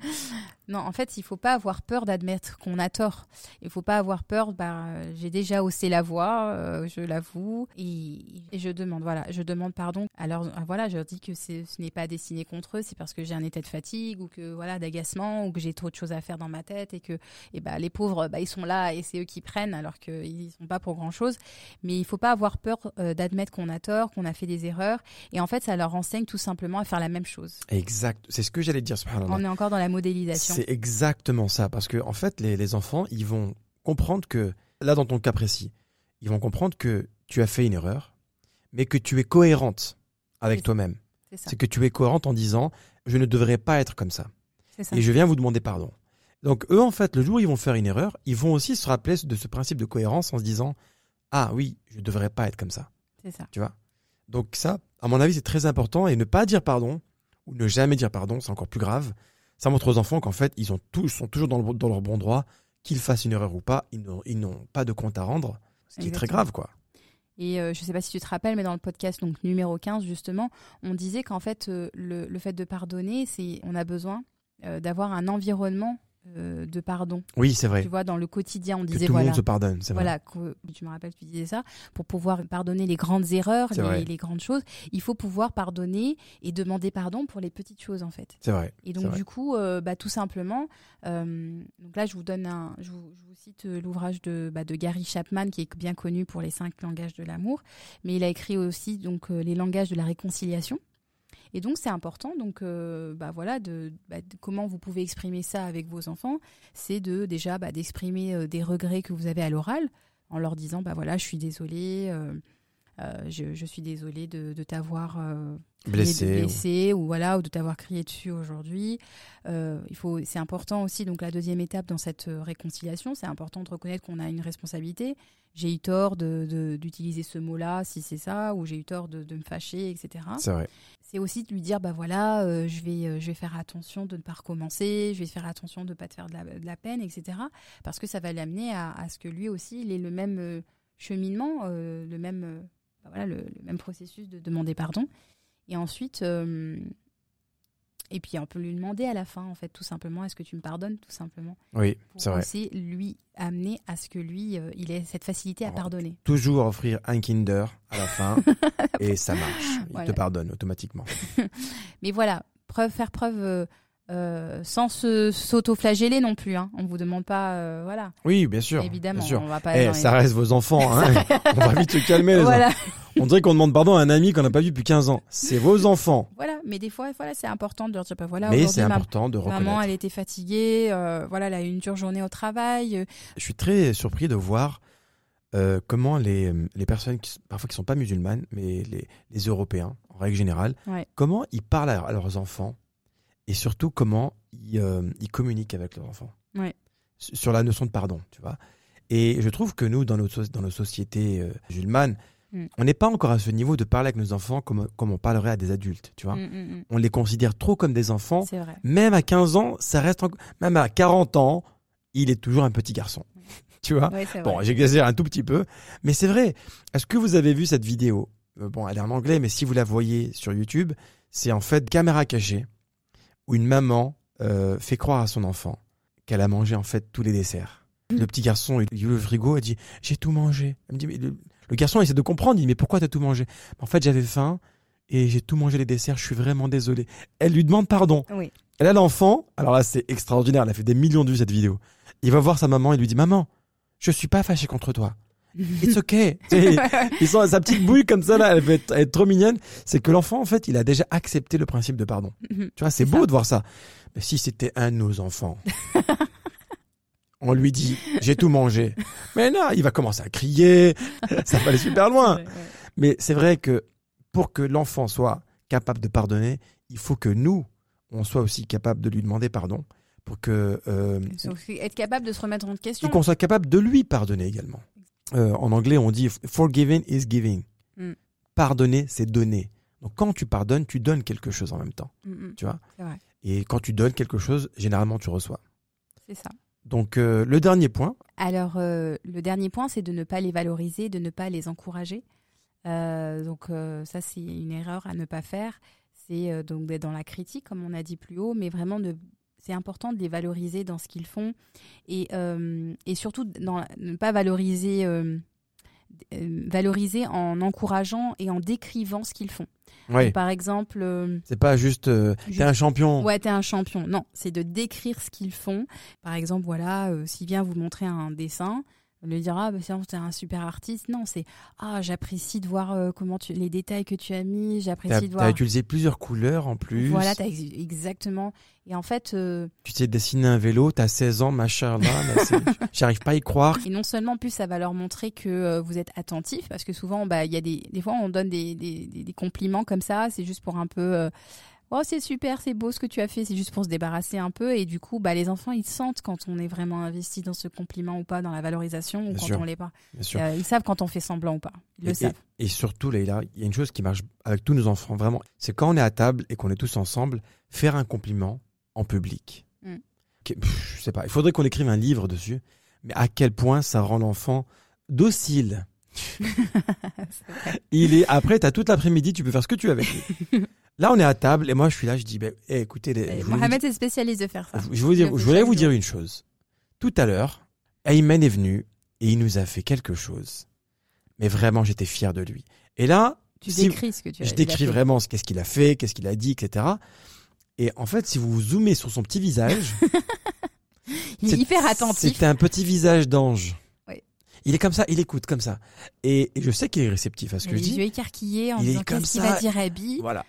S1: non, en fait, il faut pas avoir peur d'admettre qu'on a tort. Il faut pas avoir peur. Bah, j'ai déjà haussé la voix, euh, je l'avoue, et, et je demande. Voilà, je demande pardon. Alors euh, voilà, je leur dis que ce n'est pas destiné contre eux, c'est parce que j'ai un état de fatigue ou que voilà d'agacement ou que j'ai trop de choses à faire dans ma tête et que et bah, les pauvres, bah, ils sont là et c'est eux qui prennent alors qu'ils sont pas pour grand chose. Mais il faut pas avoir peur euh, d'admettre qu'on a tort, qu'on a fait des erreurs. Et en fait, ça leur enseigne tout simplement à faire la même chose.
S2: Exact, c'est ce que j'allais dire.
S1: On est encore dans la modélisation.
S2: C'est exactement ça, parce que en fait, les, les enfants, ils vont comprendre que, là, dans ton cas précis, ils vont comprendre que tu as fait une erreur, mais que tu es cohérente avec toi-même.
S1: C'est
S2: que tu es cohérente en disant, je ne devrais pas être comme ça.
S1: Ça.
S2: et je viens vous demander pardon. Donc eux, en fait, le jour où ils vont faire une erreur, ils vont aussi se rappeler de ce principe de cohérence en se disant ah oui, je devrais pas être comme ça,
S1: C'est ça.
S2: tu vois? Donc ça, à mon avis, c'est très important et ne pas dire pardon ou ne jamais dire pardon, c'est encore plus grave. Ça montre aux enfants qu'en fait, ils ont tous sont toujours dans, le- dans leur bon droit, qu'ils fassent une erreur ou pas, ils n'ont pas de compte à rendre, ce qui est très grave, quoi.
S1: Et euh, je ne sais pas si tu te rappelles, mais dans le podcast donc numéro 15, justement, on disait qu'en fait, euh, le, le fait de pardonner, c'est on a besoin euh, d'avoir un environnement euh, de pardon.
S2: Oui, c'est vrai.
S1: Tu vois, dans le quotidien, on
S2: Que
S1: disait
S2: tout le
S1: voilà.
S2: monde se pardonne, c'est vrai.
S1: Voilà, que- tu me rappelles, tu disais ça, pour pouvoir pardonner les grandes erreurs, les, les grandes choses, il faut pouvoir pardonner et demander pardon pour les petites choses, en fait.
S2: C'est vrai.
S1: Et donc
S2: vrai.
S1: du coup, euh, bah, tout simplement, euh, donc là je vous donne un, je vous, je vous cite l'ouvrage de, bah, de Gary Chapman qui est bien connu pour les cinq langages de l'amour, mais il a écrit aussi donc les langages de la réconciliation. Et donc c'est important, donc euh, bah, voilà, bah, comment vous pouvez exprimer ça avec vos enfants, c'est de déjà bah, d'exprimer euh, des regrets que vous avez à l'oral en leur disant bah voilà je suis désolée, euh, je, je suis désolée de, de t'avoir euh,
S2: Blessé. ou-
S1: voilà ou de t'avoir crié dessus aujourd'hui. Euh, il faut, c'est important aussi donc la deuxième étape dans cette euh, réconciliation, c'est important de reconnaître qu'on a une responsabilité. J'ai eu tort de, de- d'utiliser ce mot-là si c'est ça ou j'ai eu tort de, de me fâcher etc.
S2: C'est vrai.
S1: C'est aussi de lui dire bah voilà euh, je vais euh, je vais faire attention de ne pas recommencer, je vais faire attention de ne pas te faire de la, de la peine etc. Parce que ça va l'amener à, à ce que lui aussi il ait le même euh, cheminement, euh, le même euh, bah voilà le, le même processus de demander pardon. Et ensuite, euh, et puis on peut lui demander à la fin, en fait, tout simplement, est-ce que tu me pardonnes, tout simplement,
S2: Oui, c'est vrai.
S1: aussi lui amener à ce que lui, euh, il ait cette facilité à pardonner.
S2: Toujours offrir un Kinder à la fin et ça marche. Il
S1: Voilà.
S2: te pardonne automatiquement.
S1: Mais voilà, preuve, faire preuve euh, sans se s'auto-flageller non plus. Hein. On vous demande pas, euh, voilà,
S2: Oui, bien sûr.
S1: évidemment,
S2: Bien sûr.
S1: on va pas.
S2: Eh,
S1: les-
S2: ça reste vos enfants. Hein. On va vite se calmer, les
S1: Voilà.
S2: On dirait qu'on demande pardon à un ami qu'on n'a pas vu depuis 15 ans. C'est vos enfants.
S1: Voilà, mais des fois, voilà, c'est important de leur dire, bah voilà,
S2: Mais c'est important de reconnaître.
S1: maman, elle était fatiguée, euh, voilà, elle a eu une dure journée au travail.
S2: Je suis très surpris de voir comment les, les personnes, qui, parfois qui sont pas musulmanes, mais les, les Européens, en règle générale,
S1: Ouais.
S2: comment ils parlent à leurs enfants et surtout comment ils, euh, ils communiquent avec leurs enfants.
S1: Ouais.
S2: Sur la notion de pardon, tu vois. Et je trouve que nous, dans nos, so- dans nos sociétés euh, musulmanes,
S1: Mm.
S2: on n'est pas encore à ce niveau de parler avec nos enfants comme, comme on parlerait à des adultes, tu vois.
S1: mm, mm.
S2: On les considère trop comme des enfants. Même à 15 ans, ça reste. Même à 40 ans, il est toujours un petit garçon. tu vois
S1: Ouais,
S2: Bon, j'exagère un tout petit peu, mais c'est vrai. Est-ce que vous avez vu cette vidéo? Euh, Bon, elle est en anglais, mais si vous la voyez sur YouTube, c'est en fait caméra cachée où une maman euh, fait croire à son enfant qu'elle a mangé en fait tous les desserts. Le petit garçon, il ouvre le frigo et dit j'ai tout mangé. Elle me dit mais le, le garçon essaie de comprendre, il dit mais pourquoi t'as tout mangé? En fait, j'avais faim et j'ai tout mangé les desserts. Je suis vraiment désolé. Elle lui demande pardon.
S1: Oui.
S2: Et là, l'enfant, alors là, c'est extraordinaire. Elle a fait des millions de vues cette vidéo. Il va voir sa maman et lui dit Maman, je suis pas fâché contre toi. It's okay. Ils sont sa petite bouille comme ça là, elle va être, trop mignonne. C'est que l'enfant en fait, il a déjà accepté le principe de pardon. Tu vois, c'est beau
S1: ça.
S2: de voir ça. Mais si c'était un de nos enfants, on lui dit j'ai tout mangé. Mais non, il va commencer à crier. Ça va aller super loin.
S1: Ouais, ouais.
S2: Mais c'est vrai que pour que l'enfant soit capable de pardonner, il faut que nous, on soit aussi capable de lui demander pardon pour que euh,
S1: être capable de se remettre en question.
S2: et qu'on soit capable de lui pardonner également. Euh, en anglais, on dit forgiving is giving.
S1: Mm.
S2: Pardonner, c'est donner. Donc quand tu pardonnes, tu donnes quelque chose en même temps,
S1: Mm, mm.
S2: tu vois.
S1: Vrai.
S2: Et quand tu donnes quelque chose, généralement tu reçois.
S1: C'est ça.
S2: Donc euh, le dernier point,
S1: Alors, euh, le dernier point, c'est de ne pas les valoriser, de ne pas les encourager. Euh, donc, ça, c'est une erreur à ne pas faire. C'est donc d'être dans la critique, comme on a dit plus haut, mais vraiment, de- c'est important de les valoriser dans ce qu'ils font et, euh, et surtout dans, ne pas valoriser, euh, euh, valoriser en encourageant et en décrivant ce qu'ils font. Par exemple, euh,
S2: c'est pas juste euh, t'es
S1: Juste-
S2: un champion.
S1: Ouais, t'es un champion. Non, c'est de décrire ce qu'ils font. Par exemple, voilà, euh, s'il vient vous montrer un dessin, lui dire ah bah t'es un super artiste. Non, c'est ah j'apprécie de voir euh, comment tu les détails que tu as mis.
S2: T'as
S1: J'apprécie de
S2: t'as
S1: voir.
S2: utilisé plusieurs couleurs en plus.
S1: Voilà, t'as ex- exactement. Et en fait, euh,
S2: Tu t'es dessiné un vélo, t'as 16 ans, machin là. là, J'arrive pas à y croire.
S1: et non seulement en plus ça va leur montrer que euh, vous êtes attentif, parce que souvent, bah il y a des des fois on donne des des, des- des compliments comme ça, c'est juste pour un peu euh, Oh, c'est super, c'est beau ce que tu as fait, c'est juste pour se débarrasser un peu. Et du coup, bah, les enfants, ils sentent quand on est vraiment investi dans ce compliment ou pas, dans la valorisation, ou
S2: Bien
S1: quand
S2: sûr.
S1: on l'est pas. Euh, ils savent quand on fait semblant ou pas. Ils le
S2: Et-
S1: savent.
S2: Et surtout, Leïla, il y a une chose qui marche avec tous nos enfants, vraiment. C'est quand on est à table et qu'on est tous ensemble, faire un compliment en public.
S1: Mm.
S2: Ok, pff, je sais pas, il faudrait qu'on écrive un livre dessus, mais à quel point ça rend l'enfant docile. Il est après, t'as toute l'après-midi, tu peux faire ce que tu veux avec lui. Là, on est à table et moi, je suis là, je dis, ben, eh, écoutez, les, vous
S1: Mohamed est spécialiste de faire ça.
S2: je, vous dire- voulais vous dire une chose. Tout à l'heure, Ayman est venu et il nous a fait quelque chose. Mais vraiment, j'étais fier de lui. Et là,
S1: Tu
S2: si-
S1: décris ce que tu as
S2: je décris vraiment ce qu'est-ce qu'il a fait, qu'est-ce qu'il a dit, etc. Et en fait, si vous zoomez sur son petit visage,
S1: Il est
S2: c'est-
S1: hyper attentif.
S2: C'était un petit visage d'ange.
S1: Oui.
S2: Il est comme ça, il écoute comme ça. Et, et je sais qu'il est réceptif à ce que je
S1: les
S2: dis.
S1: yeux écarquillés en
S2: Il est
S1: disant
S2: comme
S1: qu'est-ce qu'il va dire Abby
S2: Voilà.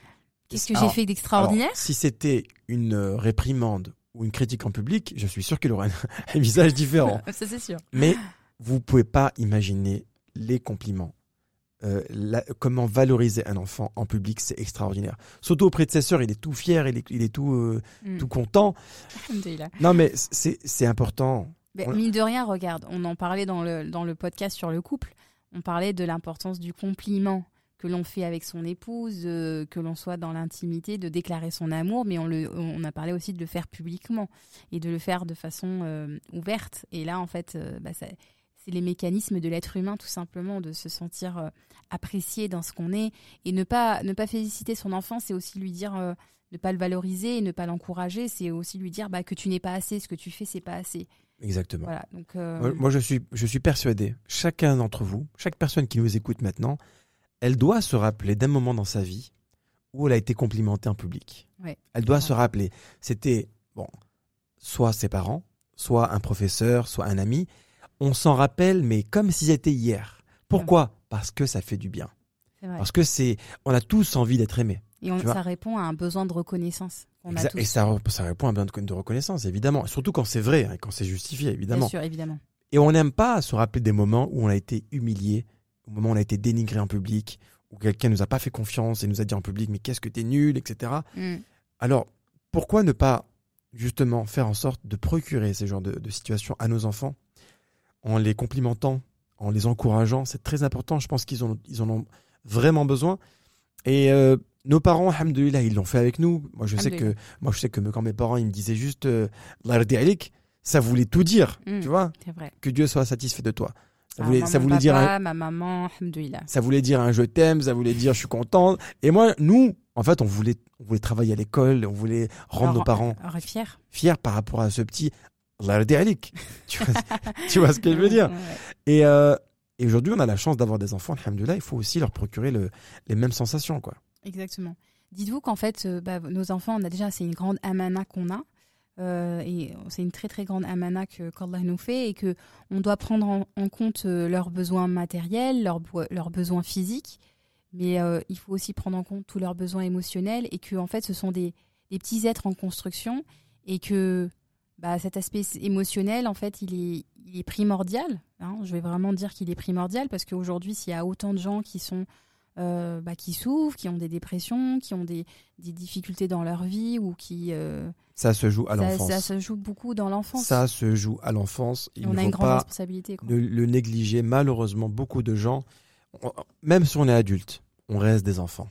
S1: Qu'est-ce que j'ai fait d'extraordinaire
S2: si c'était une euh, réprimande ou une critique en public, je suis sûr qu'il aurait un, visage différent.
S1: Ça, c'est sûr.
S2: Mais vous pouvez pas imaginer les compliments. Euh, la- comment valoriser un enfant en public, c'est extraordinaire. Surtout auprès de ses sœurs, il est tout fier, il est, il est tout, euh,
S1: Mm.
S2: tout content. Non, mais c'est c'est important.
S1: Mais
S2: On-
S1: mine de rien, regarde, on en parlait dans le, dans le podcast sur le couple. On parlait de l'importance du compliment que l'on fait avec son épouse, euh, que l'on soit dans l'intimité, de déclarer son amour, mais on, le, on a parlé aussi de le faire publiquement et de le faire de façon euh, ouverte. Et là, en fait, euh, bah, ça- c'est les mécanismes de l'être humain, tout simplement, de se sentir apprécié dans ce qu'on est. Et ne pas, ne pas féliciter son enfant, c'est aussi lui dire, euh, ne pas le valoriser et ne pas l'encourager, c'est aussi lui dire bah, que tu n'es pas assez, ce que tu fais, c'est pas assez.
S2: Exactement.
S1: Voilà, donc euh,
S2: Moi, moi, je suis, je suis persuadé, chacun d'entre vous, chaque personne qui nous écoute maintenant, elle doit se rappeler d'un moment dans sa vie où elle a été complimentée en public.
S1: Ouais.
S2: Elle doit
S1: Ouais.
S2: se rappeler. C'était, bon, soit ses parents, soit un professeur, soit un ami. On s'en rappelle, mais comme si c'était hier. Pourquoi? Parce que ça fait du bien. Parce que c'est, on a tous envie d'être aimés.
S1: Et on- ça répond à un besoin de reconnaissance a tous.
S2: Et ça, ça répond à un besoin de, de reconnaissance, évidemment. Surtout quand c'est vrai, hein, quand c'est justifié,
S1: Bien
S2: évidemment.
S1: sûr, évidemment.
S2: Et on n'aime pas se rappeler des moments où on a été humilié, au moment où on a été dénigré en public, où quelqu'un nous a pas fait confiance et nous a dit en public, mais qu'est-ce que t'es nul, etc.
S1: Mm.
S2: Alors, pourquoi ne pas justement faire en sorte de procurer ces genres de, de situations à nos enfants en les complimentant, en les encourageant? C'est très important. Je pense qu'ils en, ils en ont vraiment besoin. Et euh, nos parents, alhamdoulilah, ils l'ont fait avec nous. Moi, je sais que, moi, je sais que quand mes parents, ils me disaient juste, euh, ça voulait tout dire.
S1: Mm.
S2: Tu vois?
S1: Vrai.
S2: Que Dieu soit satisfait de toi. Ça
S1: Ah,
S2: voulait, ça voulait dire, un-
S1: papa, ma maman, alhamdoulilah.
S2: ça voulait dire un je t'aime, ça voulait dire je suis content. Et moi, nous, en fait, on voulait, on voulait travailler à l'école, on voulait rendre nos parents
S1: fiers.
S2: fiers par rapport à ce petit tu, vois, tu vois ce que je veux dire? Et, euh, et aujourd'hui, on a la chance d'avoir des enfants, alhamdoulilah, il faut aussi leur procurer le, les mêmes sensations. quoi.
S1: Exactement. Dites-vous qu'en fait, euh, bah, nos enfants, on a déjà, c'est une grande amana qu'on a. euh, et c'est une très très grande amana qu'Allah nous fait et que on doit prendre en, compte euh, leurs besoins matériels, leurs, besoins physiques, mais euh, il faut aussi prendre en compte tous leurs besoins émotionnels et que en fait ce sont des, petits êtres en construction et que bah, cet aspect émotionnel en fait il est, primordial. hein. je vais vraiment dire qu'il est primordial parce qu'aujourd'hui s'il y a autant de gens qui sont bah, qui souffrent, qui ont des dépressions, qui ont des, difficultés dans leur vie ou qui
S2: Ça se joue à l'enfance.
S1: ça se joue beaucoup dans l'enfance.
S2: Ça se joue à l'enfance. Il
S1: on
S2: ne
S1: a
S2: faut
S1: une grande
S2: pas
S1: responsabilité. Quoi.
S2: le négliger. Malheureusement, beaucoup de gens, on- même si on est adulte, on reste des enfants.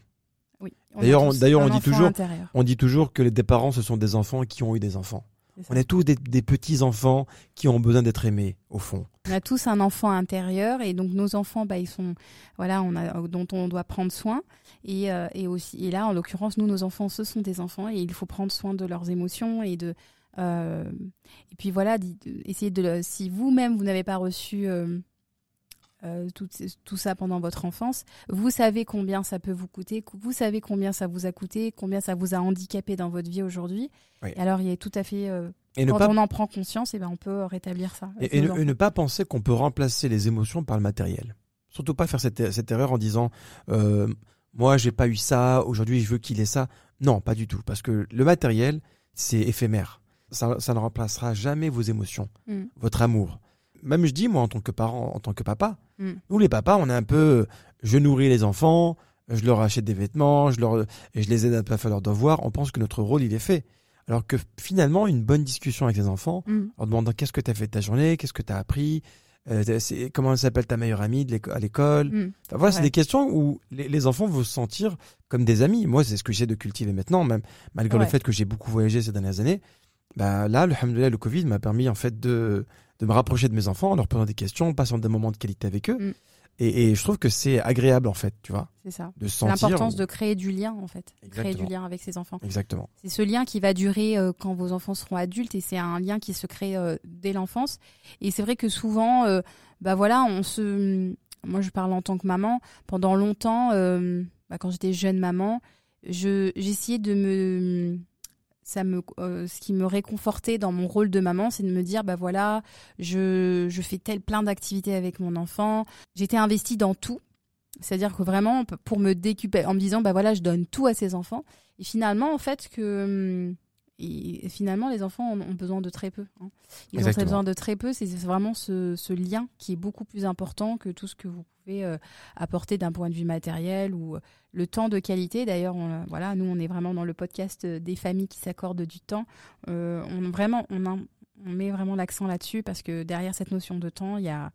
S1: Oui.
S2: D'ailleurs, on- d'ailleurs, dit toujours-
S1: intérieur.
S2: On dit toujours que les des parents, ce sont des enfants qui ont eu des enfants. On est tous des, des petits enfants qui ont besoin d'être aimés, au fond.
S1: On a tous un enfant intérieur et donc nos enfants, bah, ils sont, voilà, on a, dont on doit prendre soin. Et, euh, et aussi, et là, en l'occurrence, nous, nos enfants, ce sont des enfants et il faut prendre soin de leurs émotions et de, euh, et puis voilà, essayer de, si vous-même vous n'avez pas reçu euh, euh, tout, tout ça pendant votre enfance, vous savez combien ça peut vous coûter, vous savez combien ça vous a coûté, combien ça vous a handicapé dans votre vie aujourd'hui.
S2: Oui.
S1: Alors, il est tout à fait, euh,
S2: Et
S1: quand
S2: pas,
S1: on en prend conscience, et ben, on peut rétablir ça. avec
S2: et, ne,
S1: enfants.
S2: et ne pas penser qu'on peut remplacer les émotions par le matériel. Surtout pas faire cette, cette erreur en disant euh, Moi, j'ai pas eu ça, aujourd'hui, je veux qu'il ait ça. Non, pas du tout. Parce que le matériel, c'est éphémère. Ça, ça ne remplacera jamais vos émotions,
S1: Mm.
S2: votre amour. Même je dis, moi, en tant que parent, en tant que papa,
S1: Mm.
S2: nous, les papas, on est un peu. Je nourris les enfants, je leur achète des vêtements, je, leur, et je les aide à faire leurs devoirs. On pense que notre rôle, il est fait. Alors que finalement, une bonne discussion avec les enfants,
S1: Mm.
S2: en demandant qu'est-ce que tu as fait de ta journée, qu'est-ce que tu as appris, euh, comment s'appelle ta meilleure amie de à l'école?
S1: Mm.
S2: Enfin, voilà, c'est des questions où les, les enfants vont se sentir comme des amis. Moi, c'est ce que j'essaie de cultiver maintenant, même malgré le fait que j'ai beaucoup voyagé ces dernières années. Bah, là, alhamdoulilah, le Covid m'a permis en fait de, de me rapprocher de mes enfants en leur posant des questions, en passant des moments de qualité avec eux.
S1: Mm.
S2: Et, et je trouve que c'est agréable en fait, tu vois,
S1: C'est ça.
S2: de sentir.
S1: l'importance de créer du lien, en fait. Créer du lien avec ses enfants.
S2: Exactement.
S1: C'est ce lien qui va durer euh, quand vos enfants seront adultes et c'est un lien qui se crée euh, dès l'enfance. Et c'est vrai que souvent, euh, bah voilà, on se. Moi, je parle en tant que maman. Pendant longtemps, bah, quand j'étais jeune maman, je j'essayais de me. Ça me, euh, ce qui me réconfortait dans mon rôle de maman, c'est de me dire, bah voilà, je, je fais tel plein d'activités avec mon enfant. J'étais investie dans tout. C'est-à-dire que vraiment, pour me décupler, en me disant, bah voilà, je donne tout à ces enfants. Et finalement, en fait, que. Et finalement, les enfants ont ont besoin de très peu. hein. Ils ont
S2: Exactement.
S1: besoin de très peu. C'est vraiment ce, ce lien qui est beaucoup plus important que tout ce que vous pouvez euh, apporter d'un point de vue matériel ou euh, le temps de qualité. D'ailleurs, euh, voilà, nous, on est vraiment dans le podcast des familles qui s'accordent du temps. Euh, on, vraiment, on, a- on met vraiment l'accent là-dessus parce que derrière cette notion de temps, il y a,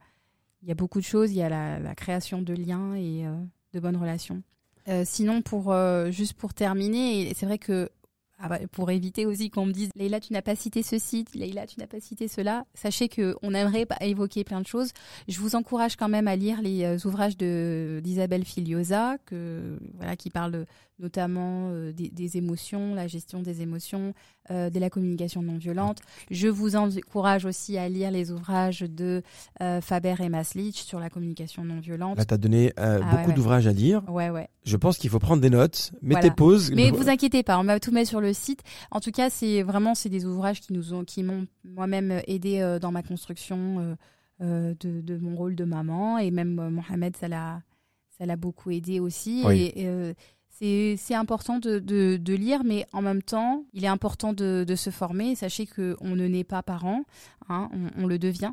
S1: il y a beaucoup de choses. Il y a la, la création de liens et de bonnes relations. Euh, sinon, pour euh, juste pour terminer, c'est vrai que ah bah, pour éviter aussi qu'on me dise Leïla, tu n'as pas cité ceci, Leïla, tu n'as pas cité cela, sachez que on aimerait évoquer plein de choses. Je vous encourage quand même à lire les euh, ouvrages d'Isabelle Filiosa, qui parle notamment euh, des, des émotions, la gestion des émotions, euh, de la communication non violente. Je vous encourage aussi à lire les ouvrages de euh, Faber et Maslich sur la communication non violente.
S2: Là, tu as donné
S1: Ah,
S2: beaucoup
S1: ouais, ouais.
S2: d'ouvrages à lire.
S1: Ouais, ouais.
S2: Je pense qu'il faut prendre des notes, mettez
S1: Voilà.
S2: pause.
S1: Mais vous inquiétez pas, on va tout mettre sur le site. En tout cas, c'est vraiment c'est des ouvrages qui nous ont, qui m'ont moi-même aidé dans ma construction de, de mon rôle de maman et même Mohamed, ça l'a, ça l'a beaucoup aidé aussi.
S2: Oui.
S1: Et euh, c'est important de, de, de lire, mais en même temps, il est important de, de se former. Sachez qu'on ne naît pas parent, hein, on, on le devient.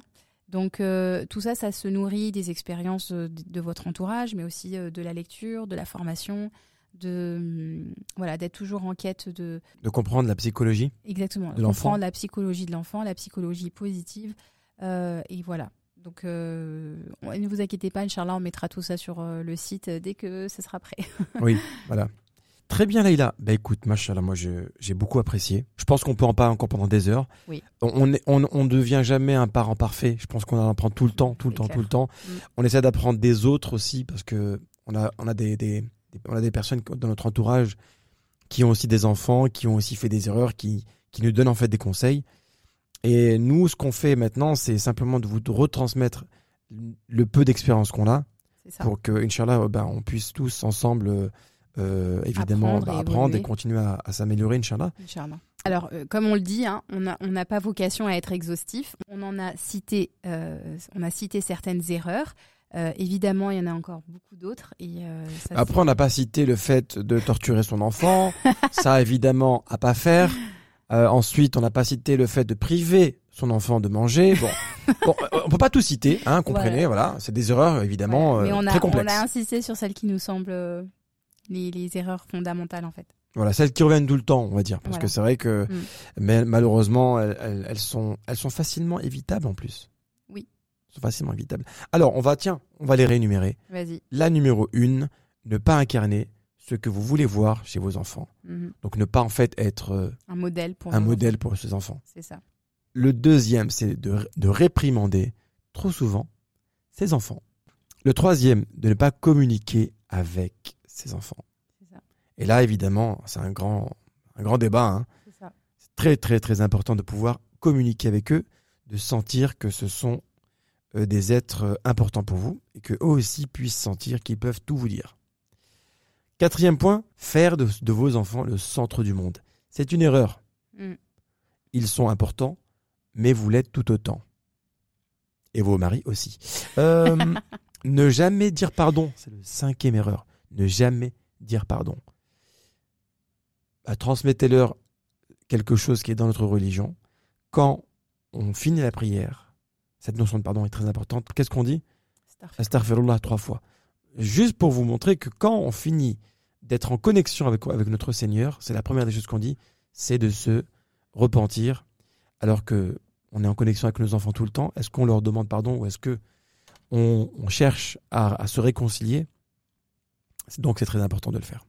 S1: Donc euh, tout ça, ça se nourrit des expériences euh, de, votre entourage, mais aussi euh, de la lecture, de la formation, de hum, voilà, d'être toujours en quête de
S2: De comprendre la psychologie.
S1: exactement
S2: De
S1: comprendre la psychologie de l'enfant, la psychologie positive, euh, et voilà. Donc euh, ne vous inquiétez pas, Inch'Allah, on mettra tout ça sur euh, le site euh, dès que ce sera prêt.
S2: Oui, voilà. Très bien, Leïla. Bah écoute, machallah, moi j'ai beaucoup apprécié. Je pense qu'on peut en parler encore pendant des heures.
S1: Oui.
S2: On on devient jamais un parent parfait. Je pense qu'on en apprend tout le temps, tout le temps,
S1: clair.
S2: tout le temps. On essaie d'apprendre des autres aussi parce que on a, on a des, des- des- on a des personnes dans notre entourage qui ont aussi des enfants, qui ont aussi fait des erreurs, qui, qui nous donnent en fait des conseils. Et nous, ce qu'on fait maintenant, c'est simplement de vous retransmettre le peu d'expérience qu'on a
S1: ça.
S2: pour que, Inch'Allah, ben, on puisse tous ensemble, euh, euh, évidemment,
S1: Apprendre
S2: bah,
S1: et
S2: apprendre et continuer à, à s'améliorer, Inch'Allah.
S1: Inch'Allah. Alors, euh, comme on le dit, hein, on n'a on pas vocation à être exhaustif. On en a cité, euh, on a cité certaines erreurs. Euh, évidemment, il y en a encore beaucoup d'autres. Et euh,
S2: Après, on n'a pas cité le fait de torturer son enfant. ça, évidemment, à pas faire. Euh, ensuite, on n'a pas cité le fait de priver son enfant de manger. Bon, bon euh, on peut pas tout citer, hein, comprenez, voilà. C'est des erreurs, évidemment,
S1: Voilà. Mais
S2: euh,
S1: on a,
S2: très
S1: on
S2: complexes.
S1: a insisté sur celles qui nous semblent euh, les, les erreurs fondamentales, en fait.
S2: Voilà, celles qui reviennent tout le temps, on va dire. Parce
S1: Voilà.
S2: que c'est vrai que,
S1: Mm.
S2: mais malheureusement, elles, elles- elles sont, elles sont facilement évitables en plus.
S1: Oui.
S2: Elles sont facilement évitables. Alors, on va, tiens, on va les réénumérer.
S1: Vas-y.
S2: La numéro une, ne pas incarner ce que vous voulez voir chez vos enfants.
S1: Mhm.
S2: Donc, ne pas en fait être euh,
S1: Un modèle pour
S2: un modèle
S1: enfants.
S2: pour ses enfants.
S1: C'est ça.
S2: Le deuxième, c'est de, de réprimander trop souvent ses enfants. Le troisième, de ne pas communiquer avec ses enfants.
S1: Ça.
S2: Et là, évidemment, c'est un grand, un grand débat. hein.
S1: C'est
S2: très, très, très important de pouvoir communiquer avec eux, de sentir que ce sont euh, des êtres euh, importants pour vous et que eux aussi puissent sentir qu'ils peuvent tout vous dire. Quatrième point, faire de, de vos enfants le centre du monde. C'est une erreur.
S1: Mm.
S2: Ils sont importants, mais vous l'êtes tout autant. Et vos maris aussi. Euh, ne jamais dire pardon, c'est le cinquième erreur. Ne jamais dire pardon. Bah, Transmettez-leur quelque chose qui est dans notre religion. Quand on finit la prière, cette notion de pardon est très importante. Qu'est-ce qu'on dit? Astaghfirullah trois fois. Juste pour vous montrer que quand on finit d'être en connexion avec, notre Seigneur, c'est la première des choses qu'on dit, c'est de se repentir. Alors que on est en connexion avec nos enfants tout le temps, est-ce qu'on leur demande pardon ou est-ce que on, cherche à, à se réconcilier? Donc c'est très important de le faire.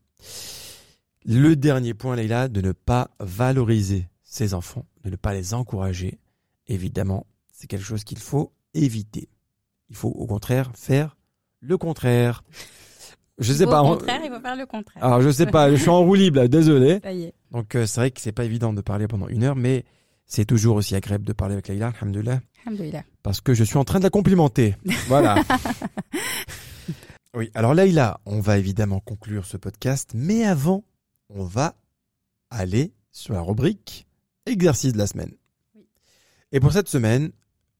S2: Le dernier point, Leïla, de ne pas valoriser ses enfants, de ne pas les encourager. Évidemment, c'est quelque chose qu'il faut éviter. Il faut au contraire faire le contraire. Je sais
S1: Au
S2: pas. on-
S1: contraire, il faut faire le contraire.
S2: Alors je sais pas, je suis en roue libre là, désolé.
S1: Ça y est.
S2: Donc euh, c'est vrai que c'est pas évident de parler pendant une heure, mais c'est toujours aussi agréable de parler avec Leïla, alhamdoulilah,
S1: Alhamdulillah.
S2: parce que je suis en train de la complimenter. Voilà. oui, alors Leïla, on va évidemment conclure ce podcast, mais avant, on va aller sur la rubrique exercice de la semaine.
S1: Oui.
S2: Et pour cette semaine,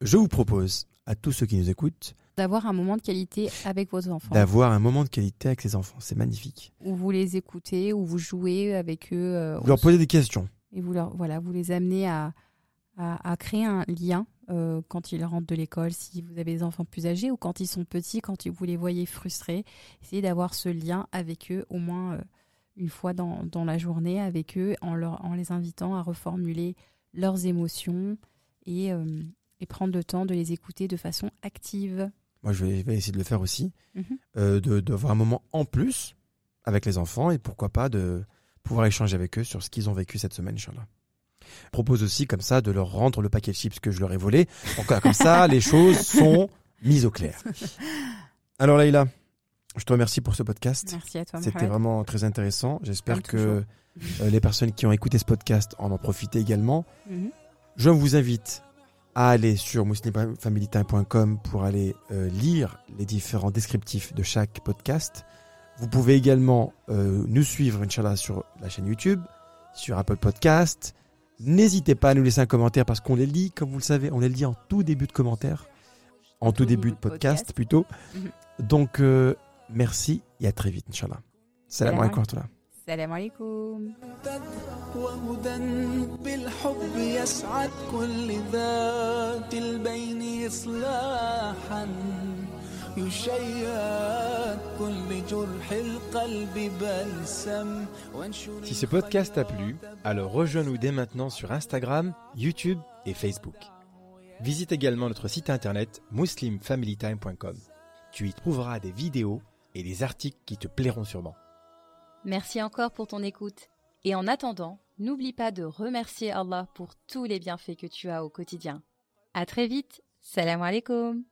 S2: je vous propose à tous ceux qui nous écoutent
S1: D'avoir un moment de qualité avec vos enfants.
S2: d'avoir un moment de qualité avec ses enfants. C'est magnifique.
S1: Où vous les écoutez, où vous jouez avec eux. euh,
S2: Vous leur posez des questions.
S1: et vous leur, voilà, vous les amenez à, à, à créer un lien euh, quand ils rentrent de l'école, si vous avez des enfants plus âgés ou quand ils sont petits, quand vous les voyez frustrés. Essayez d'avoir ce lien avec eux au moins euh, une fois dans, dans la journée avec eux en, leur, en les invitant à reformuler leurs émotions et, et prendre le temps de les écouter de façon active.
S2: Moi, je vais, je vais essayer de le faire aussi.
S1: Mhm.
S2: euh, de d'avoir un moment en plus avec les enfants et pourquoi pas de pouvoir échanger avec eux sur ce qu'ils ont vécu cette semaine, Inch'Allah. Je propose aussi comme ça de leur rendre le paquet de chips que je leur ai volé. Euh, comme ça, les choses sont mises au clair. Alors Laïla, je te remercie pour ce podcast.
S1: Merci à toi,
S2: C'était vraiment très intéressant. J'espère que euh, les personnes qui ont écouté ce podcast en ont profité également.
S1: Mhm.
S2: Je vous invite à aller sur muslimfamilytime.com pour aller euh, lire les différents descriptifs de chaque podcast. Vous pouvez également euh, nous suivre, Inch'Allah, sur la chaîne YouTube, sur Apple Podcast. N'hésitez pas à nous laisser un commentaire parce qu'on les lit, comme vous le savez, on les lit en tout début de commentaire, en tout, début de podcast, plutôt.
S1: Mhm.
S2: Donc, euh,
S5: Merci et à très vite, Inch'Allah. Salam
S1: Salam
S5: alaikum wa rahmatullah.
S1: Salam alaikum.
S4: وهدى بالحب يسعد كل ذات البين إصلاحا يشيد كل جرح القلب بلسم وانشر
S2: Si ce podcast t'a plu, alors rejoins-nous dès maintenant sur Instagram, YouTube et Facebook. Visite également notre site internet muslimfamilytime.com. Tu y trouveras des vidéos et des articles qui te plairont sûrement.
S1: Merci encore pour ton écoute. Et en attendant, n'oublie pas de remercier Allah pour tous les bienfaits que tu as au quotidien. À très vite. Salam alaikum.